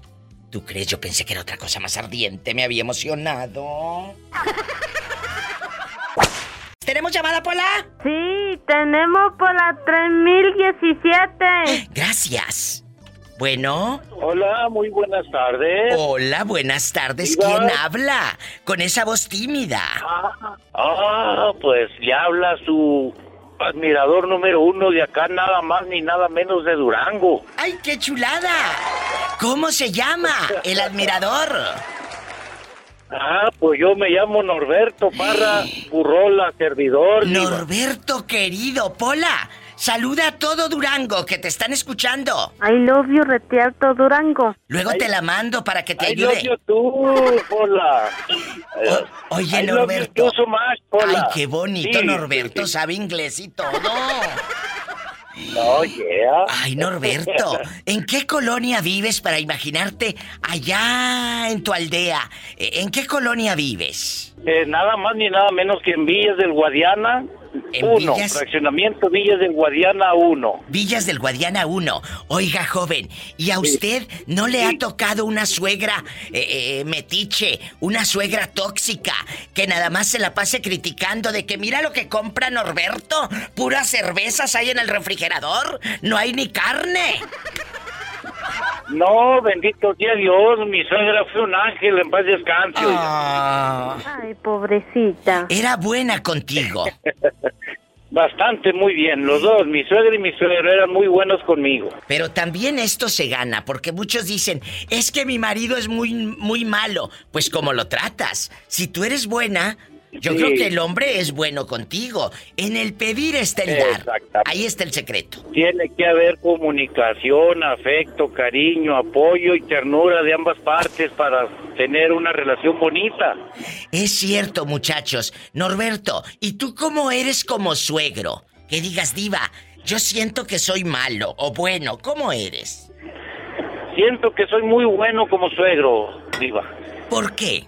¿Tú crees? Yo pensé que era otra cosa más ardiente, me había emocionado. ¿Tenemos llamada, Pola? Sí, tenemos por la 3017. Gracias. Bueno. Hola, muy buenas tardes. Hola, buenas tardes. Diva. ¿Quién habla? Con esa voz tímida. Ah, pues ya habla su admirador número uno de acá, nada más ni nada menos de Durango. ¡Ay, qué chulada! ¿Cómo se llama el admirador? Ah, pues yo me llamo Norberto Parra Burrola, servidor. Norberto querido, Pola, saluda a todo Durango que te están escuchando. I love you, Retiarto Durango. Luego te la mando para que te I love ayude. you too, Pola. Oye, I love you Norberto. too so much, Pola. Ay, qué bonito, Sí, Norberto, sabe inglés y todo. No, yeah. Ay, Norberto, ¿en qué colonia vives para imaginarte allá en tu aldea? ¿En qué colonia vives? Eh, nada más ni nada menos que en Villas del Guadiana ¿En 1. Villas? Fraccionamiento Villas del Guadiana 1. Villas del Guadiana 1. Oiga, joven, ¿y a usted no le ha tocado una suegra eh, eh, metiche, una suegra tóxica, que nada más se la pase criticando de que mira lo que compra Norberto? Puras cervezas hay en el refrigerador, no hay ni carne. No, bendito sea Dios, mi suegra fue un ángel, en paz descanse. Ah. Ay, pobrecita. Era buena contigo. Bastante, muy bien. Los dos, mi suegra y mi suegro, eran muy buenos conmigo. Pero también esto se gana, porque muchos dicen, es que mi marido es muy, muy malo. Pues como lo tratas. Si tú eres buena, yo Sí. creo que el hombre es bueno contigo. En el pedir está el dar. Ahí está el secreto. Tiene que haber comunicación, afecto, cariño, apoyo y ternura de ambas partes para tener una relación bonita. Es cierto, muchachos. Norberto, ¿y tú cómo eres como suegro? Que digas, diva, yo siento que soy malo o bueno, ¿cómo eres? Siento que soy muy bueno como suegro, Diva. ¿Por qué?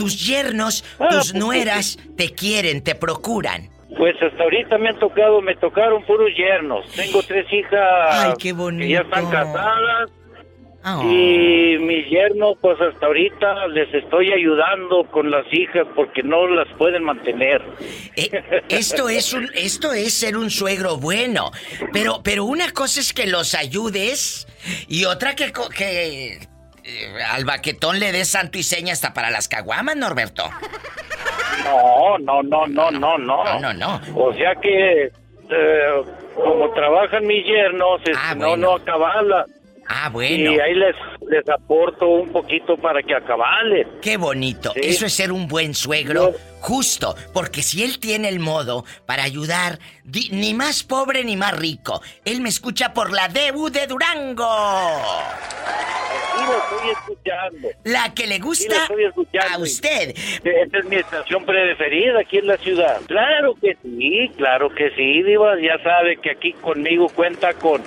Tus yernos, Ah, tus pues, nueras te quieren, te procuran. Pues hasta ahorita me han tocado, me tocaron puros yernos. Tengo tres hijas Ay, qué que ya están casadas. Ah. Y mis yernos, pues hasta ahorita les estoy ayudando con las hijas porque no las pueden mantener. Eh, Esto es un, esto es ser un suegro bueno. Pero, pero una cosa es que los ayudes y otra que, que eh, al baquetón le des santo y seña hasta para las caguamas, Norberto. No, no, no, no, no, no. No, no, no. O sea que, eh, como trabajan mis yernos, este, no, no acabala. Ah, bueno. Y ahí les, les aporto un poquito para que acabalen. Qué bonito. Sí. Eso es ser un buen suegro. Justo, porque si él tiene el modo para ayudar, di- ni más pobre ni más rico. Él me escucha por la DU de Durango. Sí, lo estoy escuchando. La que le Sí, gusta lo estoy escuchando. a usted. Esta es mi estación preferida aquí en la ciudad. Claro que sí, claro que sí, Diva. Ya sabe que aquí conmigo cuenta con,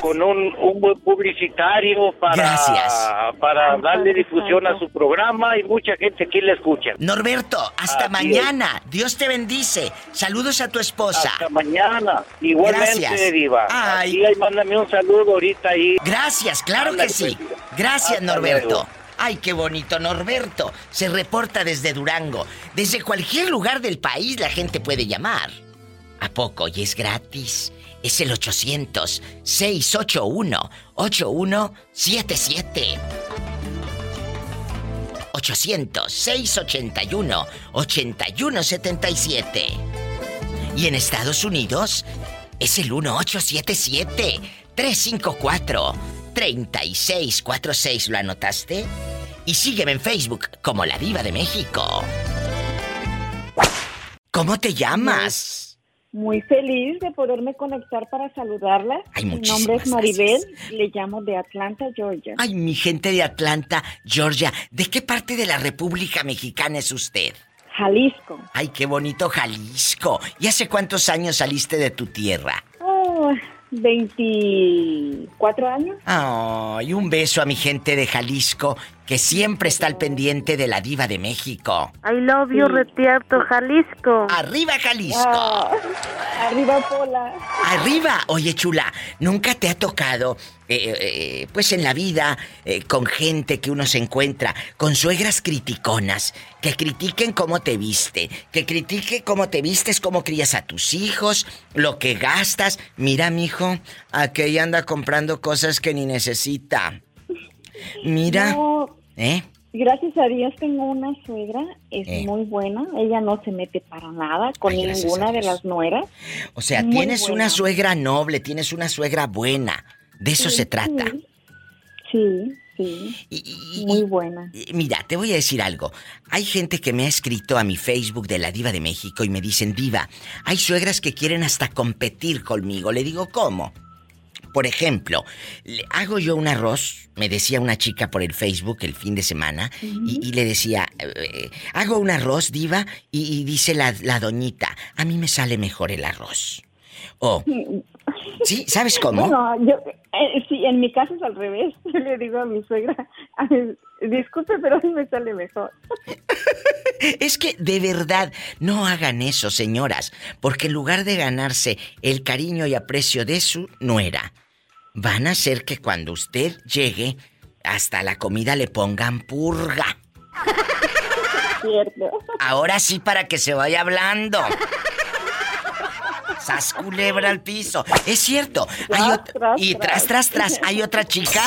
con un, un buen publicitario para, Gracias. para darle difusión a su programa y mucha gente aquí le escucha. Norberto, hasta Así mañana. Dios te bendice. Saludos a tu esposa. Hasta mañana. Igualmente, Gracias. Diva. Ay. Ahí mándame un saludo ahorita ahí. Gracias, claro que sí. pues. Gracias, Hasta Norberto. luego. Ay, qué bonito, Norberto. Se reporta desde Durango. Desde cualquier lugar del país la gente puede llamar. ¿A poco? Y es gratis. Es el 800-681-8177. 800-681-8177. Y en Estados Unidos es el 1877-354-3646. ¿Lo anotaste? Y sígueme en Facebook como La Diva de México. ¿Cómo te llamas? Muy feliz de poderme conectar para saludarla. Ay, Mi nombre es Maribel, le llamo de Atlanta, Georgia. Ay, mi gente de Atlanta, Georgia. ¿De qué parte de la República Mexicana es usted? Jalisco. Ay, qué bonito Jalisco. ¿Y hace cuántos años saliste de tu tierra? Oh, 24 años. Ay, un beso a mi gente de Jalisco que siempre está al pendiente de la diva de México. I love you, Retierto, Jalisco. ¡Arriba, Jalisco! Ah, arriba, Pola. Arriba, oye chula, ¿nunca te ha tocado, eh, eh, pues en la vida, eh, con gente que uno se encuentra, con suegras criticonas, que critiquen cómo te viste, que critique cómo te vistes, cómo crías a tus hijos, lo que gastas? Mira, mijo, aquella anda comprando cosas que ni necesita. Mira, No, ¿eh? gracias a Dios tengo una suegra, es Eh. muy buena. Ella no se mete para nada con Ay, ninguna de las nueras. O sea, Muy tienes buena. una suegra noble, tienes una suegra buena. De eso Sí, se trata. Sí, sí. muy buena. Mira, te voy a decir algo. Hay gente que me ha escrito a mi Facebook de la Diva de México y me dicen, Diva, hay suegras que quieren hasta competir conmigo. Le digo, ¿cómo? Por ejemplo, hago yo un arroz, me decía una chica por el Facebook el fin de semana, y, y le decía, eh, hago un arroz, diva, y, y dice la, la doñita, a mí me sale mejor el arroz. O, Sí, ¿sabes cómo? No, yo, eh, sí, en mi caso es al revés. Yo le digo a mi suegra, "Ay, disculpe, pero hoy me sale mejor. Es que de verdad no hagan eso, señoras, porque en lugar de ganarse el cariño y aprecio de su nuera, van a hacer que cuando usted llegue, hasta la comida le pongan purga. Cierto. Ahora sí para que se vaya hablando. Sas culebra al piso. Es cierto. Hay tras, y tras, tras, tras, hay otra chica.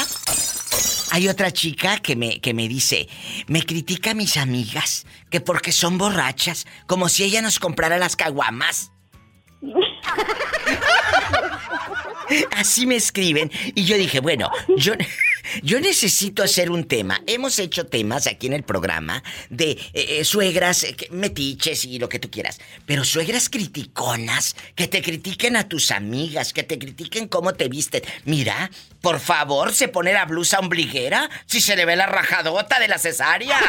Hay otra chica que me, que me dice, me critica a mis amigas, que porque son borrachas, como si ella nos comprara las caguamas. Así me escriben y yo dije, bueno, yo, yo necesito hacer un tema. Hemos hecho temas aquí en el programa de eh, eh, suegras eh, metiches y lo que tú quieras, pero suegras criticonas, que te critiquen a tus amigas, que te critiquen cómo te visten. Mira, por favor, se pone la blusa ombliguera si se le ve la rajadota de la cesárea.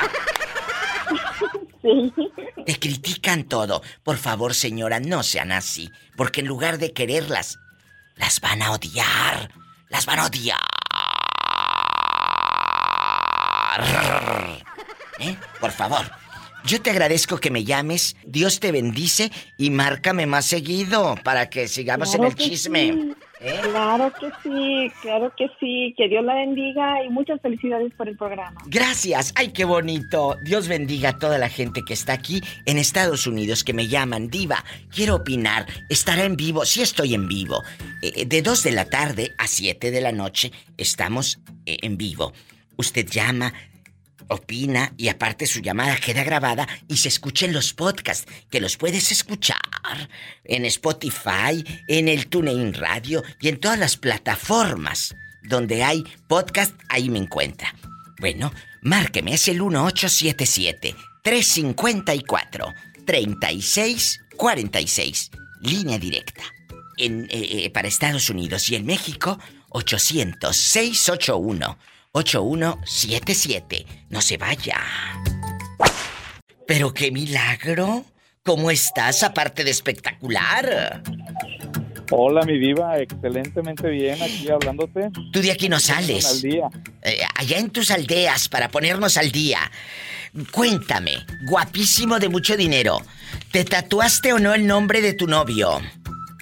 Te critican todo. Por favor, señora, no sean así. Porque en lugar de quererlas, las van a odiar. Las van a odiar. ¿Eh? Por favor. Yo te agradezco que me llames. Dios te bendice y márcame más seguido para que sigamos Claro en el chisme. sí. ¿Eh? Claro que sí, claro que sí. Que Dios la bendiga y muchas felicidades por el programa. Gracias, ay qué bonito. Dios bendiga a toda la gente que está aquí en Estados Unidos que me llaman. Diva, quiero opinar. ¿Estará en vivo? Sí estoy en vivo. Eh, de 2 de la tarde a 7 de la noche estamos eh, en vivo. Usted llama, opina y aparte su llamada queda grabada y se escucha en los podcasts que los puedes escuchar en Spotify, en el TuneIn Radio y en todas las plataformas donde hay podcast, ahí me encuentra. Bueno, márqueme, es el 1877 354 3646, línea directa. En, eh, eh, para Estados Unidos y en México, 800 681 8177. No se vaya. Pero qué milagro. ¿Cómo estás aparte de espectacular? Hola, mi diva, excelentemente bien aquí hablándote. Tú de aquí no sales. Al día. Eh, allá en tus aldeas para ponernos al día. Cuéntame, guapísimo de mucho dinero. ¿Te tatuaste o no el nombre de tu novio?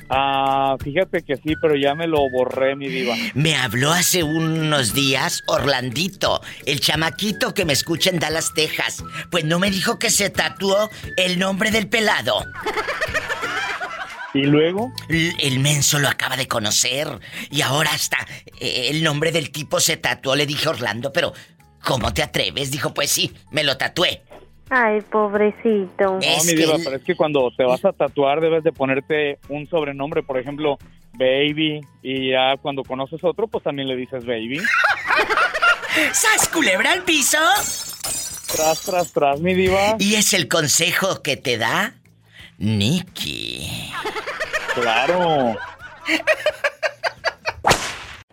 Ah, fíjate que sí, pero ya me lo borré, mi diva. Me habló hace unos días Orlandito, el chamaquito que me escucha en Dallas, Texas. Pues no me dijo que se tatuó el nombre del pelado. ¿Y luego? L- El menso lo acaba de conocer y ahora hasta eh, el nombre del tipo se tatuó. Le dije Orlando, pero ¿cómo te atreves? Dijo, pues sí, me lo tatué. Ay, pobrecito. No, mi diva, pero es que cuando te vas a tatuar debes de ponerte un sobrenombre, por ejemplo, Baby, y ya cuando conoces otro, pues también le dices Baby. ¡Sas culebra al piso! Tras, tras, tras, mi diva. ¿Y es el consejo que te da Nicky? Claro.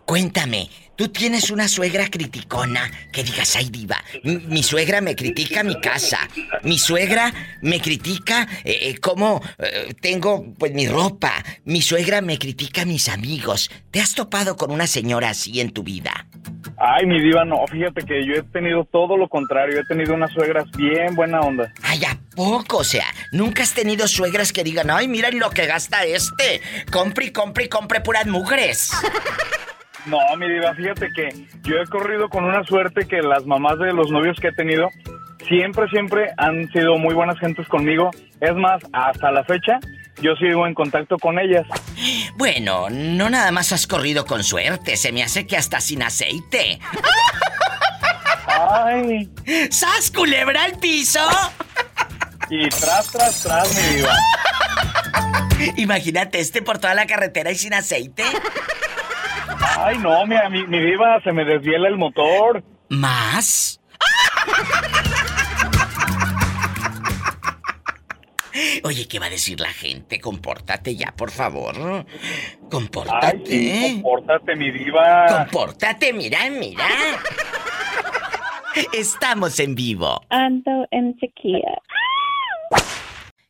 Cuéntame, ¿tú tienes una suegra criticona que digas, ay diva, mi, suegra me critica mi casa, mi suegra me critica eh, eh, cómo eh, tengo pues mi ropa, mi suegra me critica mis amigos. ¿Te has topado con una señora así en tu vida? Ay, mi diva, no, fíjate que yo he tenido todo lo contrario, he tenido unas suegras bien buena onda. Ay, ¿a poco? O sea, nunca has tenido suegras que digan, ay, miren lo que gasta este, compre y compre y compre puras mujeres. No, mi diva, fíjate que yo he corrido con una suerte que las mamás de los novios que he tenido siempre, siempre han sido muy buenas gentes conmigo. Es más, hasta la fecha, yo sigo en contacto con ellas. Bueno, no nada más has corrido con suerte, se me hace que hasta sin aceite. ¡Ay! ¡Sas culebra al piso! Y tras, tras, tras, mi diva. Imagínate este por toda la carretera y sin aceite. Ay, no, mi, mi, mi diva, se me desviela el motor. ¿Más? Oye, ¿qué va a decir la gente? Compórtate ya, por favor. Compórtate. Ay, sí, compórtate, mi diva. Compórtate, mira, mira. Estamos en vivo. Ando en sequía.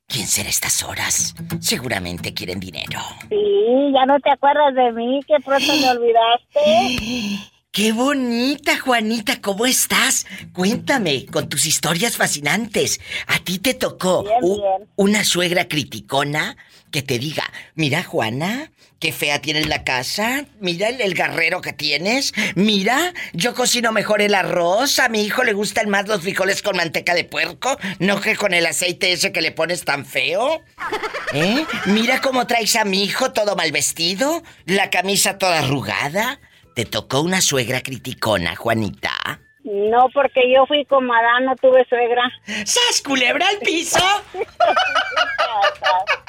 ¿Quién será estas horas? Seguramente quieren dinero. Sí, ya no te acuerdas de mí, que pronto me olvidaste. ¡Qué bonita, Juanita! ¿Cómo estás? Cuéntame, con tus historias fascinantes. ¿A ti te tocó Bien, u- bien. una suegra criticona que te diga, mira, Juana, qué fea tienes la casa, mira el, el garrero que tienes, mira, yo cocino mejor el arroz, a mi hijo le gustan más los frijoles con manteca de puerco, no que con el aceite ese que le pones tan feo? ¿Eh? Mira cómo traes a mi hijo todo mal vestido, la camisa toda arrugada. ¿Te tocó una suegra criticona, Juanita? No, porque yo fui como Adán, no tuve suegra. ¡Sas, culebra al piso!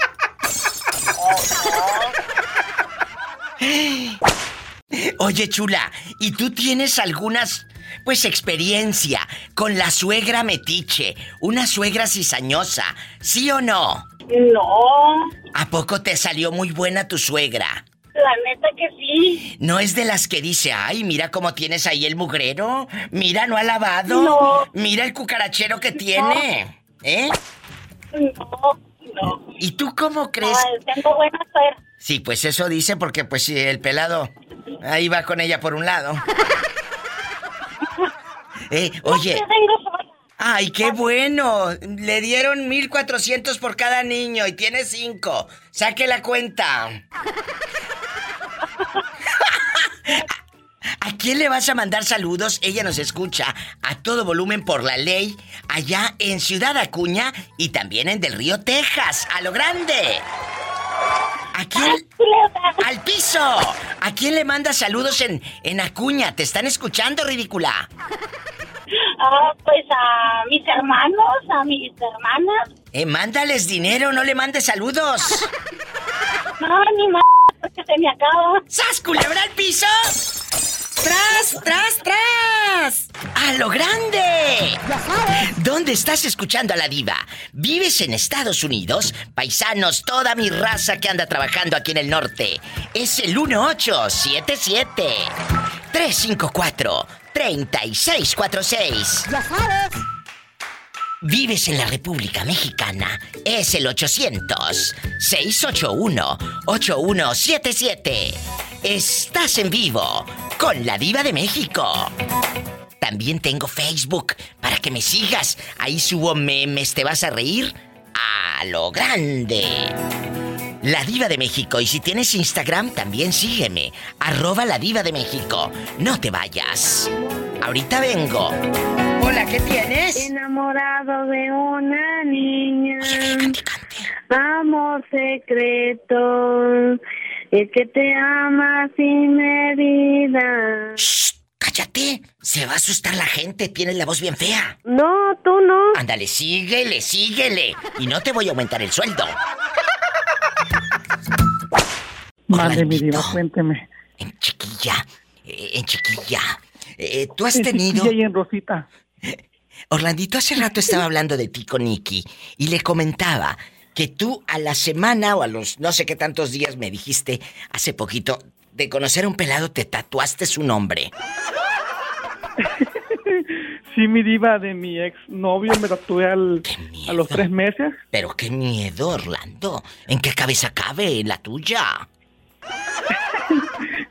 Oye, chula, ¿y tú tienes algunas, pues, experiencia con la suegra metiche, una suegra cizañosa, sí o no? No, ¿A poco te salió muy buena tu suegra? la neta que sí. ¿No es de las que dice, ay, mira cómo tienes ahí el mugrero? Mira, no ha lavado. No. Mira el cucarachero que tiene. ¿Eh? No, no. ¿Y tú cómo crees? Ay, tengo buena suerte. Sí, pues eso dice porque pues si el pelado ahí va con ella por un lado. Eh, oye. Ay, qué bueno. Le dieron 1400 por cada niño y tiene cinco. Saque la cuenta. ¿A quién le vas a mandar saludos? Ella nos escucha a todo volumen por la ley allá en Ciudad Acuña y también en Del Río, Texas, a lo grande. ¿A quién? ¡Al piso! ¿A quién le manda saludos en, en Acuña? ¿Te están escuchando, ridícula? Ah, pues a mis hermanos, a mis hermanas. Eh, mándales dinero, no le mandes saludos. No, ni más, porque se me acaba. ¡Sas, culebra al piso! ¡Tras, tras, tras! ¡A lo grande! ¿Dónde estás escuchando a la diva? ¿Vives en Estados Unidos? Paisanos, toda mi raza que anda trabajando aquí en el norte. Es el 1877 354 3646. Ya sabes. ¿Vives en la República Mexicana? Es el 800-681-8177. Estás en vivo con la diva de México. También tengo Facebook para que me sigas. Ahí subo memes, te vas a reír a lo grande. La Diva de México. Y si tienes Instagram, también sígueme. Arroba la Diva de México. No te vayas. Ahorita vengo. Hola, ¿qué tienes? Enamorado de una niña. Amor secreto. El que te ama sin medida. ¡Cállate! Se va a asustar la gente. Tienes la voz bien fea. No, tú no. Ándale, síguele, síguele. Y no te voy a aumentar el sueldo. Madre mi diva, cuénteme. En chiquilla, eh, en chiquilla. Eh, Tú has En tenido... chiquilla y en Rosita. Orlandito hace rato estaba hablando de ti con Nicky y le comentaba que tú a la semana o a los no sé qué tantos días me dijiste hace poquito de conocer a un pelado te tatuaste su nombre. Sí, mi diva de mi ex novio me tatué al, a los tres meses. Pero qué miedo, Orlando. ¿En qué cabeza cabe la tuya?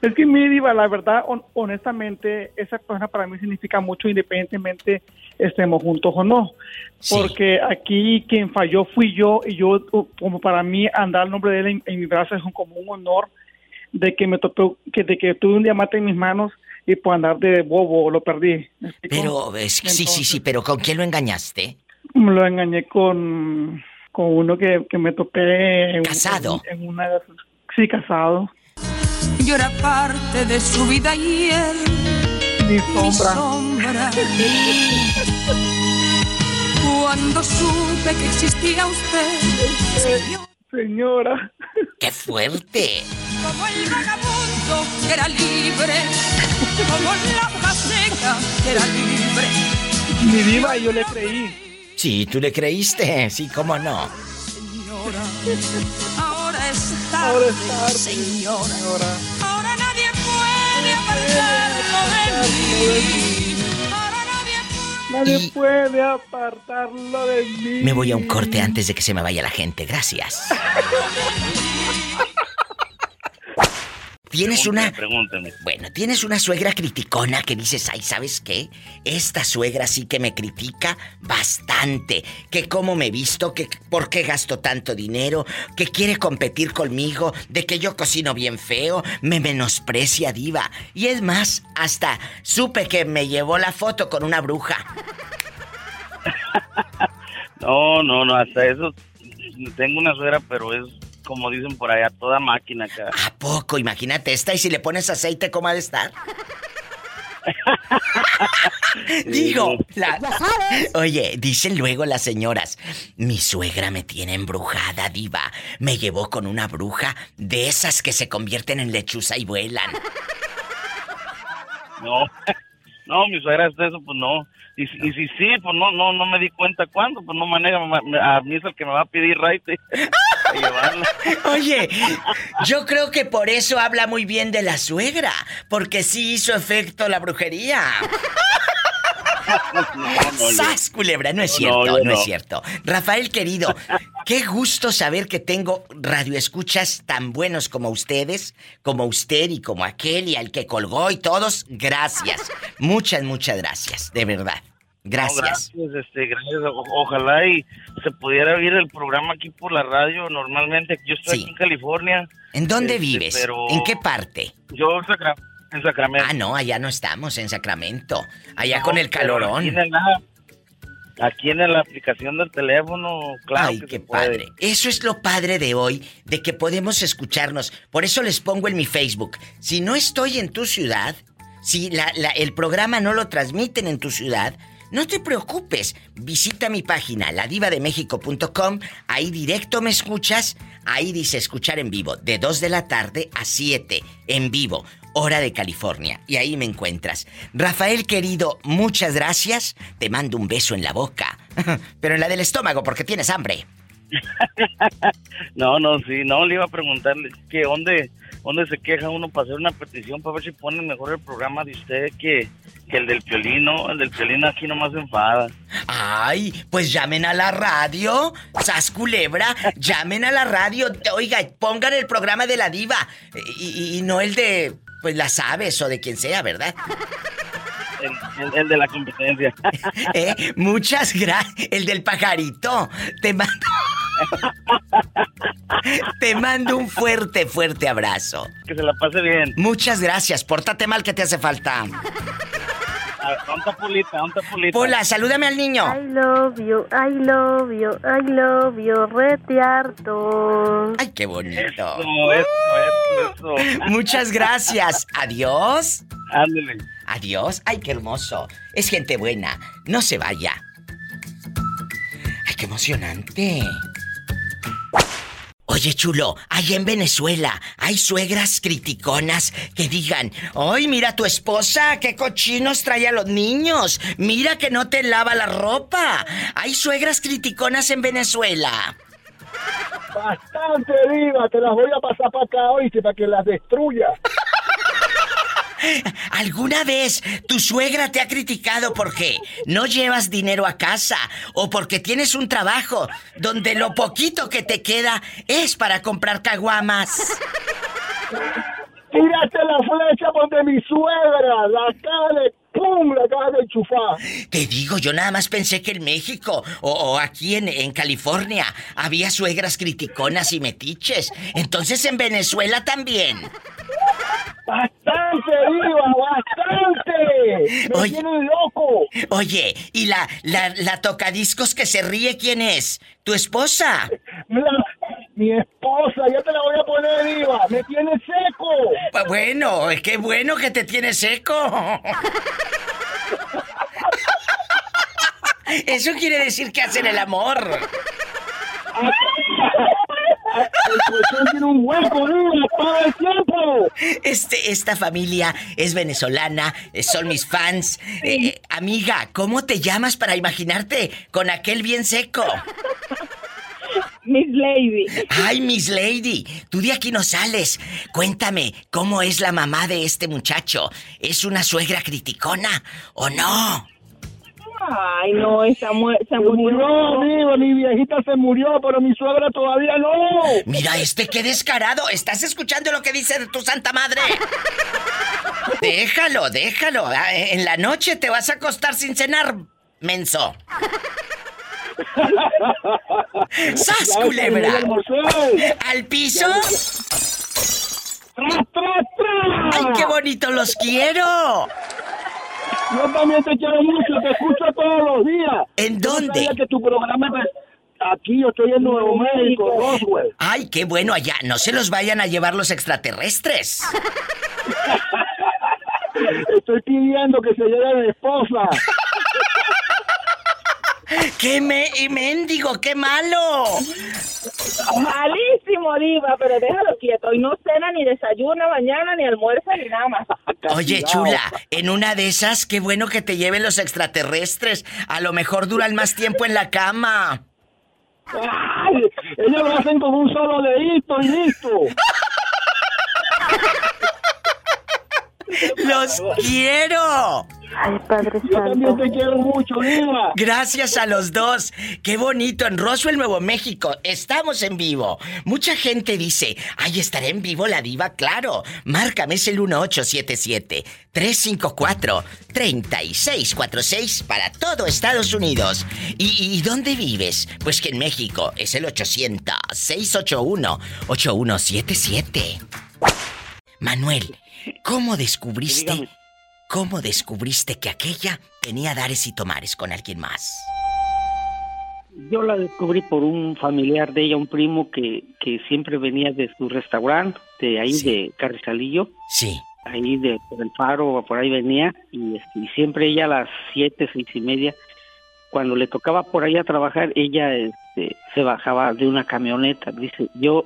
Es que mi diva, la verdad, hon- honestamente, esa persona para mí significa mucho independientemente estemos juntos o no. Porque aquí quien falló fui yo y yo, como para mí, andar el nombre de él en, en mi brazo es un, como un honor de que me tocó, que, de que tuve un diamante en mis manos y por andar de bobo lo perdí. Pero, es, sí, sí, sí, pero ¿con quién lo engañaste? Me lo engañé con, con uno que, que me topé en, ¿Casado? en, en una sí casado Yo era parte de su vida y él mi mi sombra sombra. Cuando supe que existía usted, señor, señora ¡Qué fuerte! como el vagabundo que era libre, como la hoja seca que era libre. mi diva yo le creí Sí, tú le creíste, sí, cómo no. Señora, ahora es tarde, Ahora es tarde, señora. Ahora nadie puede apartarlo de mí. Ahora nadie Nadie puede apartarlo de mí. Me voy a un corte antes de que se me vaya la gente. Gracias. Tienes una. Pregúntame. Bueno, tienes una suegra criticona que dices, ay, ¿sabes qué? Esta suegra sí que me critica bastante. Que cómo me he visto, que por qué gasto tanto dinero, que quiere competir conmigo, de que yo cocino bien feo, me menosprecia diva. Y es más, hasta supe que me llevó la foto con una bruja. No, no, no, hasta eso. Tengo una suegra, pero es como dicen por allá, toda máquina. ¿A poco? Imagínate esta y si le pones aceite, ¿cómo ha de estar? Digo, la... oye, dicen luego las señoras, mi suegra me tiene embrujada, diva. Me llevó con una bruja de esas que se convierten en lechuza y vuelan. No, no, mi suegra es eso, pues no. Y, y si sí, pues no, no, no me di cuenta cuándo, pues no maneja, a mí es el que me va a pedir raite. Oye, yo creo que por eso habla muy bien de la suegra, porque sí hizo efecto la brujería. ¡Sas, culebra! No es cierto, no, es cierto. Rafael querido, qué gusto saber que tengo radioescuchas tan buenos como ustedes, como usted y como aquel y al que colgó y todos. Gracias. Muchas, muchas gracias, de verdad. Gracias. este, gracias. ojalá y se pudiera oír el programa aquí por la radio. Normalmente yo estoy aquí en California. ¿En dónde este, vives? ¿En qué parte? Yo en Sacramento. Ah, no, allá no estamos, en Sacramento. Allá con el calorón. Aquí en, la, aplicación del teléfono, claro. Ay, qué padre. Eso es lo padre de hoy, de que podemos escucharnos. Por eso les pongo en mi Facebook. Si no estoy en tu ciudad, si el programa no lo transmiten en tu ciudad, no te preocupes, visita mi página ladivademexico.com, ahí directo me escuchas, ahí dice escuchar en vivo, de 2 de la tarde a 7, en vivo, hora de California, y ahí me encuentras. Rafael querido, muchas gracias, te mando un beso en la boca, pero en la del estómago porque tienes hambre. no, no, sí, no, le iba a preguntarle que dónde, dónde se queja uno para hacer una petición para ver si ponen mejor el programa de usted que, que el del piolino, el del piolino aquí nomás se enfada. Ay, pues llamen a la radio, Sas Culebra, llamen a la radio, oiga, pongan el programa de la diva y, no el de, pues las aves o de quien sea, ¿verdad? El, de la competencia. ¿Eh? Muchas gracias. El del pajarito. Te mando. Te mando un fuerte, fuerte abrazo. Que se la pase bien. Muchas gracias. Pórtate mal que te hace falta. Pola, salúdame al niño. I love you, I love you, I love you, retiarto. Ay, qué bonito. Eso, eso, eso. Muchas gracias. Adiós. Ándale. Adiós. Ay, qué hermoso. Es gente buena. No se vaya. Ay, qué emocionante. Oye, chulo, allá en Venezuela hay suegras criticonas que digan, ¡ay, mira tu esposa! ¡Qué cochinos trae a los niños! ¡Mira que no te lava la ropa! Hay suegras criticonas en Venezuela. Bastante, diva, te las voy a pasar para acá, hoy para que las destruya. ¿Alguna vez tu suegra te ha criticado porque no llevas dinero a casa o porque tienes un trabajo donde lo poquito que te queda es para comprar caguamas? Tírate la flecha donde mi suegra, la de ¡pum! la acaba de enchufar. Te digo, yo nada más pensé que en México o, o aquí en, en, California había suegras criticonas y metiches. Entonces en Venezuela también. Bastante, Iba, bastante. Me oye, loco. Oye, ¿y la, la, la tocadiscos que se ríe quién es? ¿Tu esposa? mi esposa, ya te la voy a poner, Iba. Me tiene seco. Pues bueno, es que bueno que te tiene seco. Eso quiere decir que hacen el amor. El tiene un hueco, todo el tiempo. Este, esta familia es venezolana, eh, son mis fans. Eh, eh, amiga, ¿cómo te llamas para imaginarte con aquel bien seco? Miss Lady. Ay, Miss Lady, tú de aquí no sales. Cuéntame, ¿cómo es la mamá de este muchacho? ¿Es una suegra criticona o no? Ay, no, está mu se Se murió. murió, amigo, mi viejita se murió, pero mi suegra todavía no. Mira, este qué descarado. ¿Estás escuchando lo que dice tu santa madre? déjalo, déjalo. Ah, En la noche te vas a acostar sin cenar, menso. ¡Sas, culebra! ¿Al piso? ¡Ay, qué bonito los quiero! Yo también te quiero mucho, te escucho todos los días. ¿En Yo dónde? sabía que tu programa es- Aquí yo estoy en Nuevo México, Roswell. ¡Ay, qué bueno allá! No se los vayan a llevar los extraterrestres. Estoy pidiendo que se lleve mi esposa. ¡Qué me mendigo, qué malo! Malísimo, diva, pero déjalo quieto. Y no cena, ni desayuna mañana, ni almuerza, ni nada más. Oye, chula, en una de esas, qué bueno que te lleven los extraterrestres. A lo mejor duran más tiempo en la cama. Ay, ellos lo hacen con un solo dedito y listo. ¡Los quiero! Ay, Padre Yo también te quiero mucho, Diva. Gracias a los dos. Qué bonito. En Roswell, Nuevo México. Estamos en vivo. Mucha gente dice, ay, estaré en vivo la diva. Claro. Márcame es el 1877-354-3646 para todo Estados Unidos. ¿Y, y dónde vives? Pues que en México es el 800-681-8177. Manuel, ¿cómo descubriste... ¿Cómo descubriste que aquella tenía dares y tomares con alguien más? Yo la descubrí por un familiar de ella, un primo que, que siempre venía de su restaurante, de ahí de Carrizalillo. Sí. Ahí de por el faro, por ahí venía, y, este, y siempre ella a las siete, seis y media, cuando le tocaba por ahí a trabajar, ella este, se bajaba de una camioneta. Dice, yo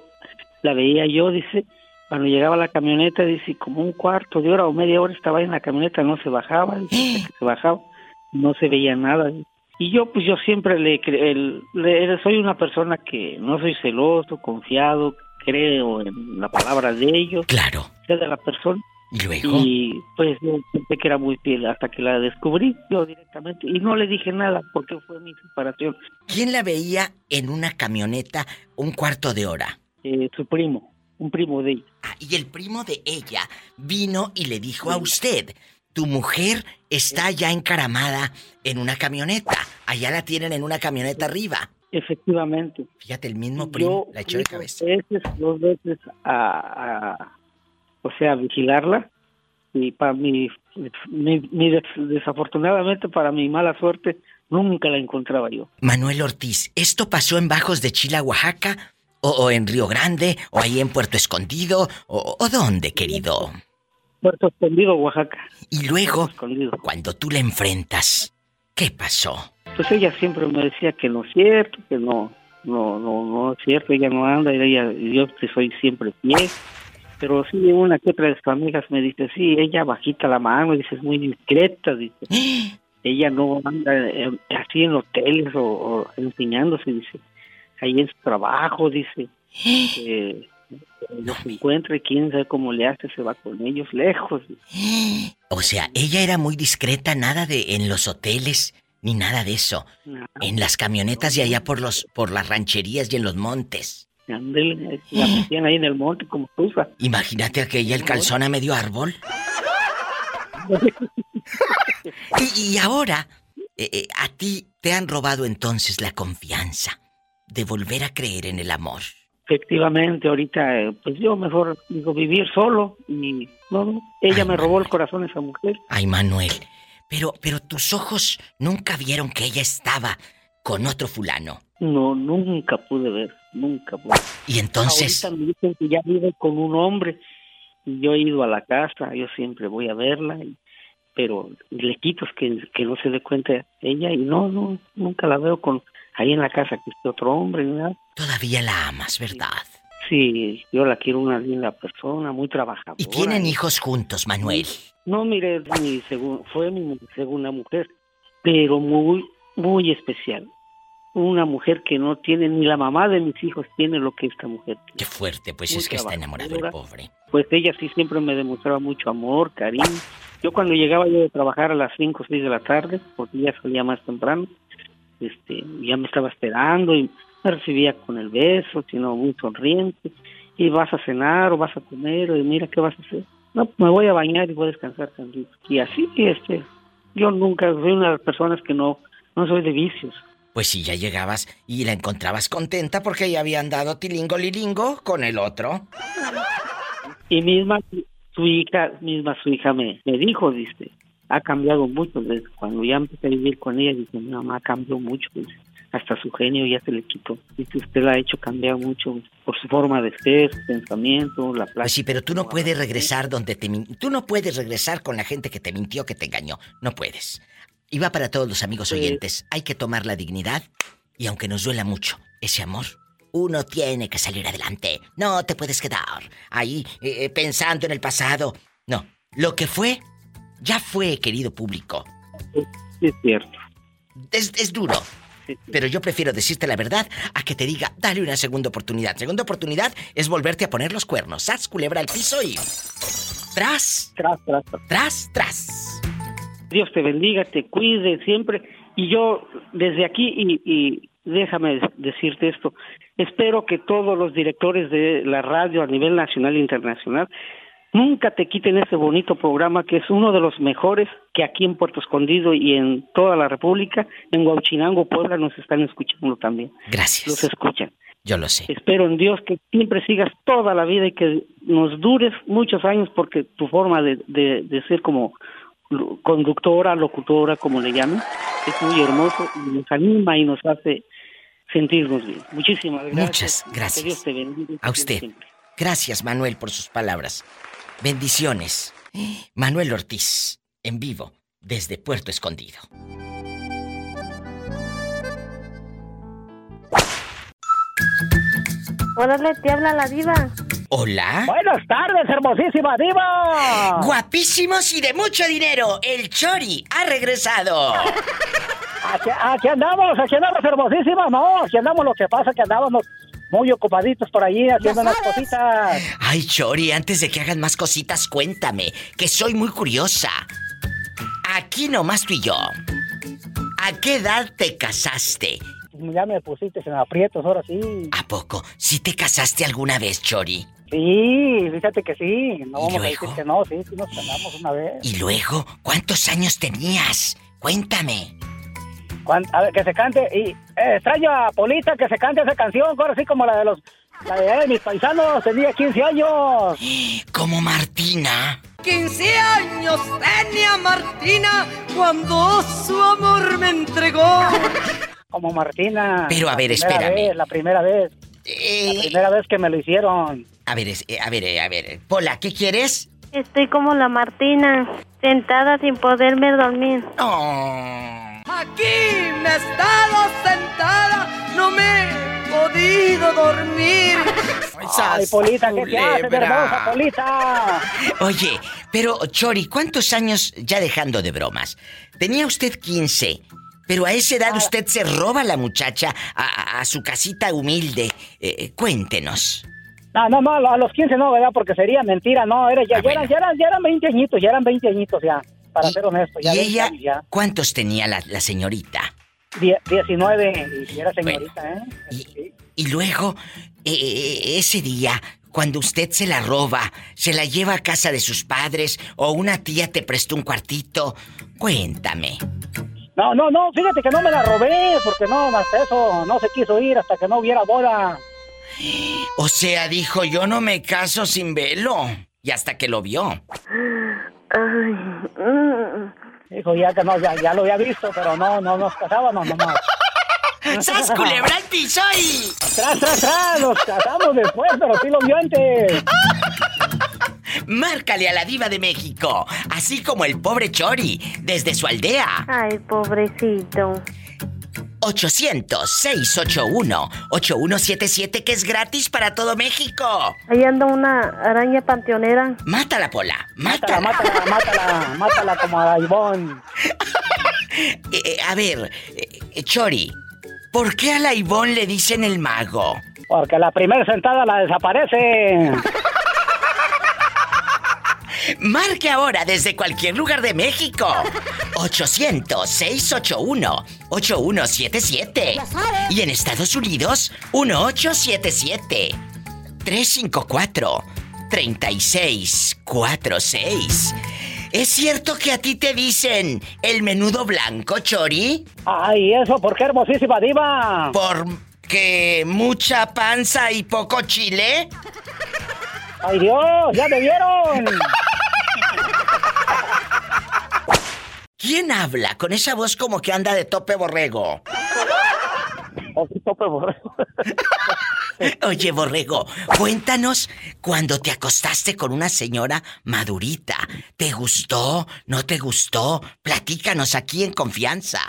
la veía yo, dice, cuando llegaba la camioneta, dice, como un cuarto de hora o media hora estaba en la camioneta, no se bajaba, dice, que se bajaba, no se veía nada. Y yo, pues yo siempre le, el- le- soy una persona que no soy celoso, confiado, creo en la palabra de ellos. Claro. De la persona. ¿Y luego? Y pues yo pensé que era muy fiel hasta que la descubrí yo directamente. Y no le dije nada porque fue mi separación. ¿Quién la veía en una camioneta un cuarto de hora? Eh, su primo, un primo de ella. Ah, y el primo de ella vino y le dijo a usted, tu mujer está ya encaramada en una camioneta. Allá la tienen en una camioneta arriba. Efectivamente. Fíjate, el mismo primo Yo la echó de cabeza. Dos veces, dos veces a, a- o sea, a vigilarla. Y para mi, mi- mi des- desafortunadamente, para mi mala suerte, nunca la encontraba yo. Manuel Ortiz, ¿esto pasó en Bajos de Chila, Oaxaca? ¿O, o en Río Grande? ¿O ahí en Puerto Escondido? ¿O, o dónde, querido? Puerto Escondido, Oaxaca. Y luego, cuando tú la enfrentas, ¿qué pasó? Pues ella siempre me decía que no es cierto, que no, no, no, no es cierto, ella no anda, y ella, yo te soy siempre fiel. Pero sí, una que otra de sus amigas me dice, sí, ella bajita la mano, dice, es muy discreta, dice. ella no anda eh, así en hoteles o, o enseñándose, dice. Ahí en su trabajo, dice. Eh, los encuentra y quién sabe cómo le hace, se va con ellos lejos. O sea, ella era muy discreta, nada de en los hoteles, ni nada de eso. En las camionetas y allá por los, por las rancherías y en los montes. La metían ahí en el monte como tufa. Imagínate aquella el calzón a medio árbol. Y, y ahora, eh, eh, a ti te han robado entonces la confianza de volver a creer en el amor. Efectivamente, ahorita, eh, pues yo mejor digo vivir solo y no, ella me robó el corazón esa mujer. Ay, Manuel, pero, pero tus ojos nunca vieron que ella estaba con otro fulano. No, nunca pude ver, nunca pude. Y entonces, Ahorita me dicen que ya vive con un hombre y yo he ido a la casa, yo siempre voy a verla, y- pero le quito que, que no se dé cuenta ella y no, no, nunca la veo con ahí en la casa que esté otro hombre nada. todavía la amas, ¿verdad? Sí, yo la quiero una linda persona, muy trabajadora. Y tienen hijos juntos, Manuel. No, mire, mi segun- fue mi segunda mujer, pero muy, muy especial. Una mujer que no tiene, ni la mamá de mis hijos tiene lo que esta mujer tiene. Qué fuerte, pues Muy es que está enamorado el pobre. Pues ella sí siempre me demostraba mucho amor, cariño, Yo cuando llegaba yo de trabajar a las 5 o 6 de la tarde, porque ya salía más temprano, este, ya me estaba esperando y me recibía con el beso, sino muy sonriente, y vas a cenar o vas a comer, y mira qué vas a hacer. No, me voy a bañar y voy a descansar tantito. Y así, este, yo nunca soy una de las personas que no, no soy de vicios. Pues si ya llegabas y la encontrabas contenta porque ya habían dado tilingo lilingo con el otro. Y misma su hija, misma su hija me, me dijo, dice, ha cambiado mucho. Desde cuando ya empecé a vivir con ella, dice, mi mamá cambió mucho. Dice, hasta su genio ya se le quitó. Dice, usted la ha hecho cambiar mucho por su forma de ser, su pensamiento, la Pues sí, pero tú no puedes regresar donde te Tú no puedes regresar con la gente que te mintió, que te engañó. No puedes. Y va para todos los amigos oyentes. Hay que tomar la dignidad y aunque nos duela mucho ese amor, uno tiene que salir adelante. No te puedes quedar ahí eh, eh, pensando en el pasado. No, lo que fue, ya fue, querido público. Es cierto. Es, es duro. Pero yo prefiero decirte la verdad a que te diga, dale una segunda oportunidad. Segunda oportunidad es volverte a poner los cuernos. Sas, culebra al piso y. Tras. Tras, tras, tras. Tras, Dios te bendiga, te cuide siempre. Y yo desde aquí, y, y déjame decirte esto, espero que todos los directores de la radio a nivel nacional e internacional nunca te quiten ese bonito programa que es uno de los mejores que aquí en Puerto Escondido y en toda la República, en Huachinango, Puebla, nos están escuchando también. Gracias. Los escuchan. Yo lo sé. Espero en Dios que siempre sigas toda la vida y que nos dures muchos años porque tu forma de, de, de ser como conductora, locutora, como le llamen, es muy hermoso y nos anima y nos hace sentirnos bien. Muchísimas gracias. Muchas gracias. Que Dios te bendiga. A usted. Gracias, Manuel, por sus palabras. Bendiciones. Manuel Ortiz, en vivo, desde Puerto Escondido. Órale, te habla la diva. Hola. Buenas tardes, hermosísima diva. Guapísimos y de mucho dinero. El Chori ha regresado. Aquí, aquí andamos, aquí andamos, hermosísima. No, aquí andamos. Lo que pasa que andábamos muy ocupaditos por allí haciendo unas cositas. Ay, Chori, antes de que hagan más cositas, cuéntame, que soy muy curiosa. Aquí nomás tú y yo. ¿A qué edad te casaste? Ya me pusiste en aprietos, ahora sí. ¿A poco? ¿Sí te casaste alguna vez, Chori? Sí, fíjate que sí. No ¿Y vamos a luego? decir que no, sí, sí nos casamos una vez. ¿Y luego? ¿Cuántos años tenías? Cuéntame. A ver, que se cante. Y eh, extraño a Polita que se cante esa canción, ahora sí como la de los. La de, eh, mis paisanos, tenía 15 años. Como Martina. 15 años tenía Martina cuando su amor me entregó. Como Martina. Pero, a ver, vez, la primera vez. La primera vez que me lo hicieron. A ver, eh, a ver, eh, a ver. Pola, ¿qué quieres? Estoy como la Martina, sentada sin poderme dormir. Aquí me he estado sentada, no me he podido dormir. Ay, Polita, ¿qué te haces, hermosa Polita? Oye, pero Chori, ¿cuántos años, ya dejando de bromas? Tenía usted 15, pero a esa Ah. edad usted se roba a la muchacha a, a- a su casita humilde. Eh, cuéntenos. No, no, no, a los 15 no, ¿verdad? Porque sería mentira, no, era, Ah, ya, ya, eran, ya, eran, ya eran 20 añitos, ya eran 20 añitos ya, para ser honesto. Ya ¿Y 20 ella ya. cuántos tenía la, la señorita? Die- 19, y era señorita, ¿eh? Y luego, eh, eh, ese día, cuando usted se la roba, se la lleva a casa de sus padres o una tía te prestó un cuartito, cuéntame. No, no, no, fíjate que no me la robé, porque no, hasta eso no se quiso ir hasta que no hubiera boda. O sea, dijo, yo no me caso sin velo. Y hasta que lo vio. Dijo ya que no, ya, ya lo había visto, pero no, no nos casábamos nomás. ¡Sas, culebra al piso y... Tras, tras, tras, nos casamos después, pero sí lo vio antes. Márcale a la diva de México, así como el pobre Chori, desde su aldea. Ay, pobrecito. 800-681-8177, que es gratis para todo México. Ahí anda una araña panteonera. Mátala, Pola. Mátala, mátala, mátala, mátala como a Ivonne. Eh, eh, a ver, eh, Chori, ¿por qué a la le dicen el mago? Porque la primera sentada la desaparece. Marque ahora desde cualquier lugar de México. 800-681-8177. Y en Estados Unidos, 1877-354-3646. ¿Es cierto que a ti te dicen el menudo blanco, Chori? Ay, eso, ¿por qué hermosísima diva? ¿Por que mucha panza y poco chile? ¡Ay, Dios! ¡Ya me vieron! ¿Quién habla con esa voz como que anda de tope borrego? tope borrego. Oye, borrego, cuéntanos cuando te acostaste con una señora madurita. ¿Te gustó? ¿No te gustó? Platícanos aquí en confianza.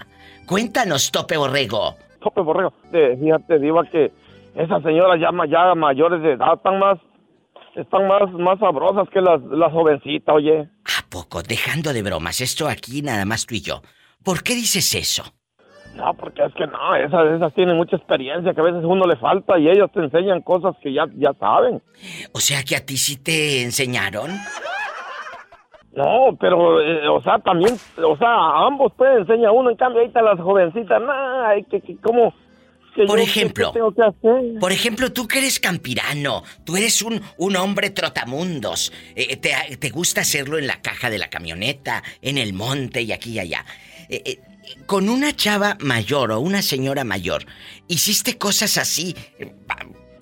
Cuéntanos, tope borrego. Tope borrego. Eh, fíjate, Diva, que esas señoras ya, ya mayores de edad están más están más, más sabrosas que las, las jovencitas, oye. ¿A poco? Dejando de bromas, esto aquí nada más tú y yo. ¿Por qué dices eso? No, porque es que no, esas, esas tienen mucha experiencia que a veces uno le falta y ellos te enseñan cosas que ya, ya saben. O sea que a ti sí te enseñaron. No, pero, eh, o sea, también, o sea, a ambos pueden enseñar uno, en cambio ahorita las jovencitas, nah, que, que, ¿cómo? Por ejemplo, por ejemplo, tú que eres campirano, tú eres un, un hombre trotamundos, eh, te, te, gusta hacerlo en la caja de la camioneta, en el monte y aquí y allá. Eh, eh, con una chava mayor o una señora mayor, ¿hiciste cosas así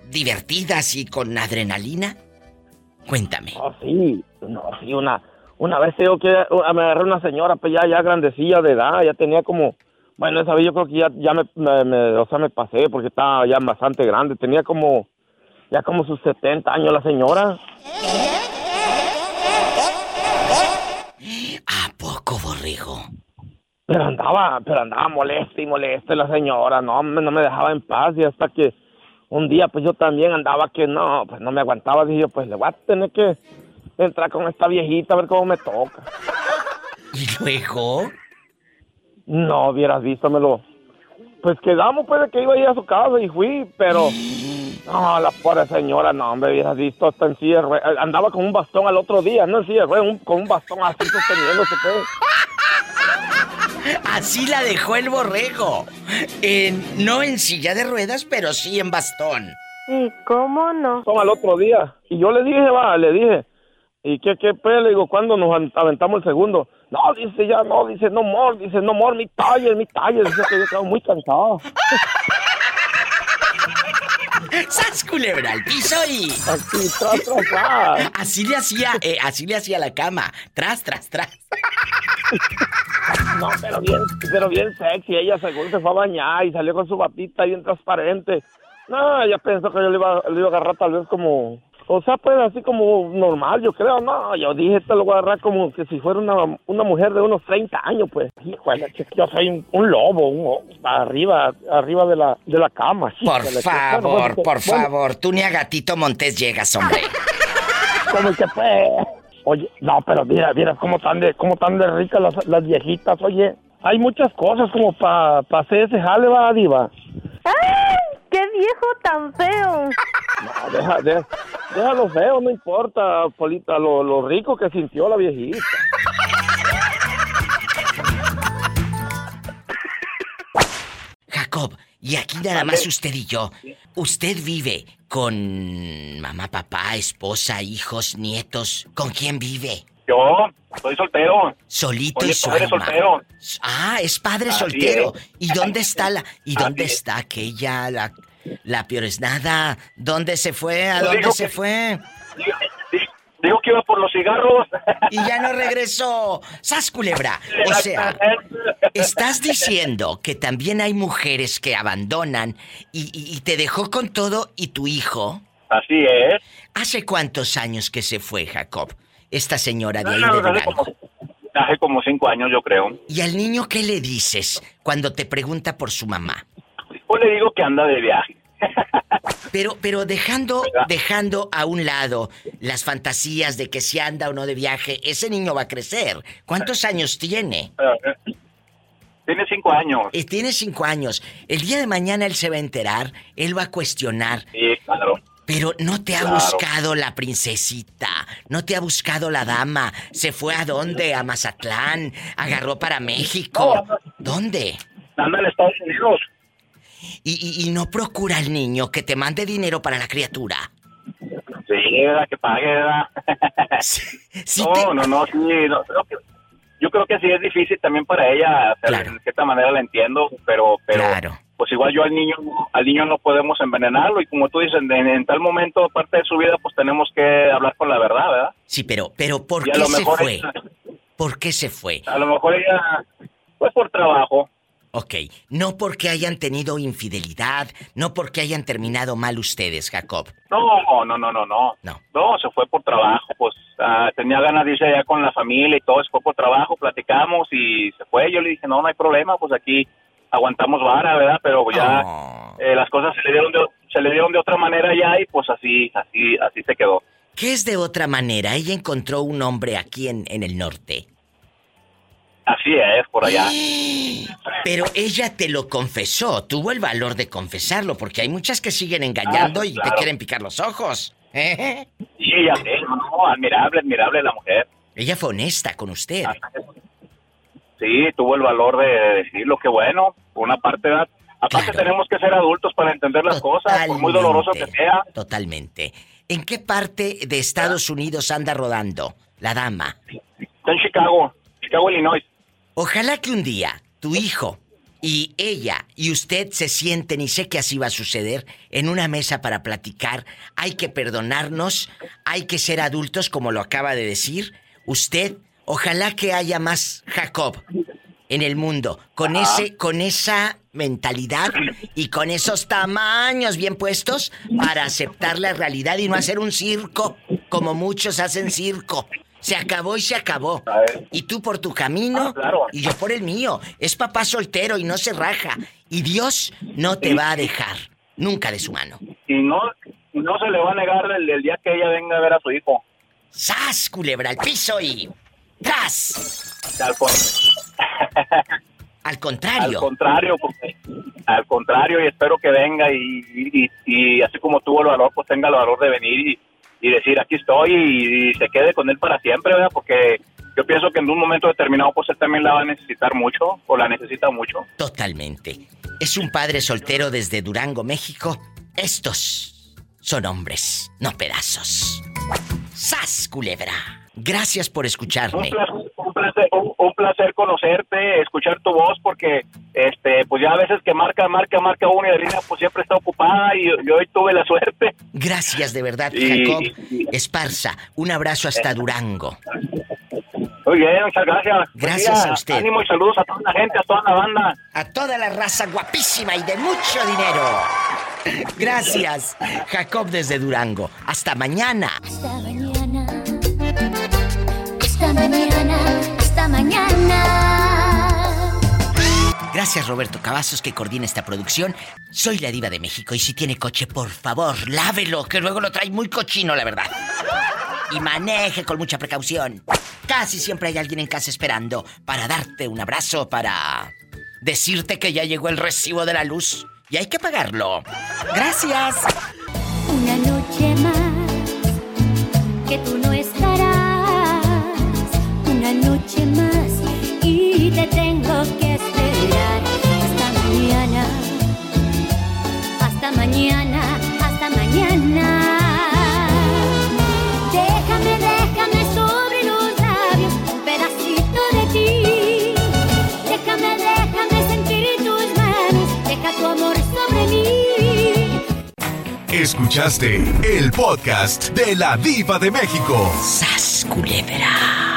divertidas y con adrenalina? Cuéntame. Oh, sí, no, sí, una, una vez tengo que me agarré una señora, pues ya, ya grandecilla de edad, ya tenía como bueno, esa vez yo creo que ya, ya me, me, o sea, me pasé porque estaba ya bastante grande. Tenía como, ya como sus 70 años la señora. ¿A poco, borrego? Pero andaba, pero andaba molesta y molesta la señora, no, no me dejaba en paz y hasta que un día pues yo también andaba que no, pues no me aguantaba, dije yo, pues le voy a tener que entrar con esta viejita a ver cómo me toca. ¿Y luego? No, hubieras visto, me lo... Pues quedamos, pues, de que iba a ir a su casa y fui, pero... No, la pobre señora, no, hombre, hubieras visto, hasta en silla Andaba con un bastón al otro día, no en silla un, con un bastón así sosteniéndose, pues. Así la dejó el borrego. no en silla de ruedas, pero sí en bastón. ¿Y cómo no? Toma al otro día. Y yo le dije, va, le dije. ¿Y qué, qué, pues? Le digo, ¿cuándo nos aventamos el segundo? No, dice ya, no, dice no more, dice no more, mi taller, mi taller. Dice que yo estaba muy cansado. ¡Sas culebra al piso y... Así, tras, tras, tras. Así le hacía, eh, así le hacía la cama. Tras, tras, tras. No, pero bien, pero bien sexy. Ella según se fue a bañar y salió con su batita bien transparente. No, ella pensó que yo le iba, le iba a agarrar tal vez como o sea, pues así como normal, yo creo, no, yo dije, te lo voy a agarrar como que si fuera una, una mujer de unos 30 años, pues, híjole, yo soy un, lobo, un, arriba, arriba de la, de la cama. por favor, por favor, tú ni a Gatito Montés llegas, hombre. como que pues, oye, no, pero mira, mira cómo tan de, cómo tan de ricas las, las viejitas, oye, hay muchas cosas como para pa hacer ese jale, va, diva. ¡Ay! ¡Qué viejo tan feo! No, deja, deja, déjalo feo, no importa, Polita, lo, lo rico que sintió la viejita. Jacob, y aquí nada más usted y yo. ¿Usted vive con mamá, papá, esposa, hijos, nietos? ¿Con quién vive? Yo soy soltero. Solito soy y padre soltero. Ah, es padre soltero. ¿Y dónde está la y dónde está aquella la la peor es nada? ¿Dónde se fue? ¿A dónde se fue? Dijo que iba por los cigarros. Y ya no regresó. ¡Sas culebra! O sea, estás diciendo que también hay mujeres que abandonan y, y te dejó con todo y tu hijo. Así es. ¿Hace cuántos años que se fue, Jacob? Esta señora de ahí de Durango? Hace como cinco años, yo creo. ¿Y al niño qué le dices cuando te pregunta por su mamá? Pues le digo que anda de viaje. Pero, pero dejando, dejando a un lado las fantasías de que si anda o no de viaje, ese niño va a crecer. ¿Cuántos años tiene? Tiene cinco años. Eh, tiene cinco años. El día de mañana él se va a enterar, él va a cuestionar. Sí, claro. Pero no te ha Claro. buscado la princesita, no te ha buscado la dama. ¿Se fue a dónde? ¿A Mazatlán? ¿Agarró para México? ¿Dónde? Anda en Estados Unidos. Y, y- y no procura al niño que te mande dinero para la criatura. Sí, ¿verdad? que pague, ¿verdad? no, no, no, sí, no, yo creo que sí es difícil también para ella, de cierta manera la entiendo, pero, pero pues igual yo al niño, al niño no podemos envenenarlo y como tú dices, en, en tal momento, parte de su vida, pues tenemos que hablar con la verdad, ¿verdad? Sí, pero, pero ¿por qué se fue? ella- ¿Por qué se fue? a lo mejor ella, pues por trabajo. Ok, no porque hayan tenido infidelidad, no porque hayan terminado mal ustedes, Jacob. No, no, no, no, no. No. se fue por trabajo, pues ah, tenía ganas de irse allá con la familia y todo, se fue por trabajo, platicamos y se fue. Yo le dije, no, no hay problema, pues aquí aguantamos vara, ¿verdad? Pero ya eh, las cosas se le dieron de, se le dieron de otra manera ya y pues así, así, así se quedó. ¿Qué es de otra manera? Ella encontró un hombre aquí en, en el norte. Así es, por allá. Pero ella te lo confesó, tuvo el valor de confesarlo, porque hay muchas que siguen engañando Ah, y te claro. quieren picar los ojos. ¿Eh? Sí, no, no, admirable, admirable la mujer. Ella fue honesta con usted. Sí, tuvo el valor de decirlo, que bueno, por una parte, ¿verdad? Aparte tenemos que ser adultos para entender las cosas, por muy doloroso que sea. Totalmente. ¿En qué parte de Estados Unidos anda rodando la dama? Está en Chicago, Chicago, Illinois. Ojalá que un día tu hijo y ella y usted se sienten, y sé que así va a suceder, en una mesa para platicar. Hay que perdonarnos, hay que ser adultos, como lo acaba de decir. Usted, ojalá que haya más Jacob en el mundo, con ese, con esa mentalidad y con esos tamaños bien puestos para aceptar la realidad y no hacer un circo como muchos hacen circo. Se acabó y se acabó. Y tú por tu camino y yo por el mío. Es papá soltero y no se raja. Y Dios no te va a dejar. Nunca de su mano. Y no, no se le va a negar el, el día que ella venga a ver a su hijo. ¡Sas, culebra al piso y... ¡Tras! Al, con- Al contrario. al contrario, porque- al contrario, y espero que venga y, y, y así como tuvo el valor, pues tenga el valor de venir y, y decir aquí estoy y, y se quede con él para siempre, ¿verdad? Porque yo pienso que en un momento determinado, pues él también la va a necesitar mucho o la necesita mucho. Totalmente. Es un padre soltero desde Durango, México. Estos son hombres, no pedazos. ¡Sas, culebra! Gracias por escucharme. Un placer, un placer, un- un placer conocerte, escuchar tu voz, porque este, pues ya a veces que marca, marca, marca uno y la línea pues siempre está ocupada y yo hoy tuve la suerte. Gracias de verdad, Y- Jacob. Esparza, un abrazo hasta Durango. Muy bien, muchas gracias. Gracias día. a usted. Ánimo y saludos a toda la gente, a toda la banda. A toda la raza guapísima y de mucho dinero. Gracias, Jacob desde Durango. Hasta mañana. Esta mañana, esta mañana. Gracias Roberto Cavazos que coordina esta producción. Soy la diva de México y si tiene coche, por favor, lávelo, que luego lo trae muy cochino, la verdad. Y maneje con mucha precaución. Casi siempre hay alguien en casa esperando para darte un abrazo, para decirte que ya llegó el recibo de la luz y hay que pagarlo. Gracias. Una noche más que tú no estarás. Una noche más y te tengo que esperar. Hasta mañana. Hasta mañana. Hasta mañana. Déjame, déjame sobre los labios un pedacito de ti. Déjame, déjame sentir tus manos. Deja tu amor sobre mí. Escuchaste el podcast de la Diva de México. ¡Sas, culebra!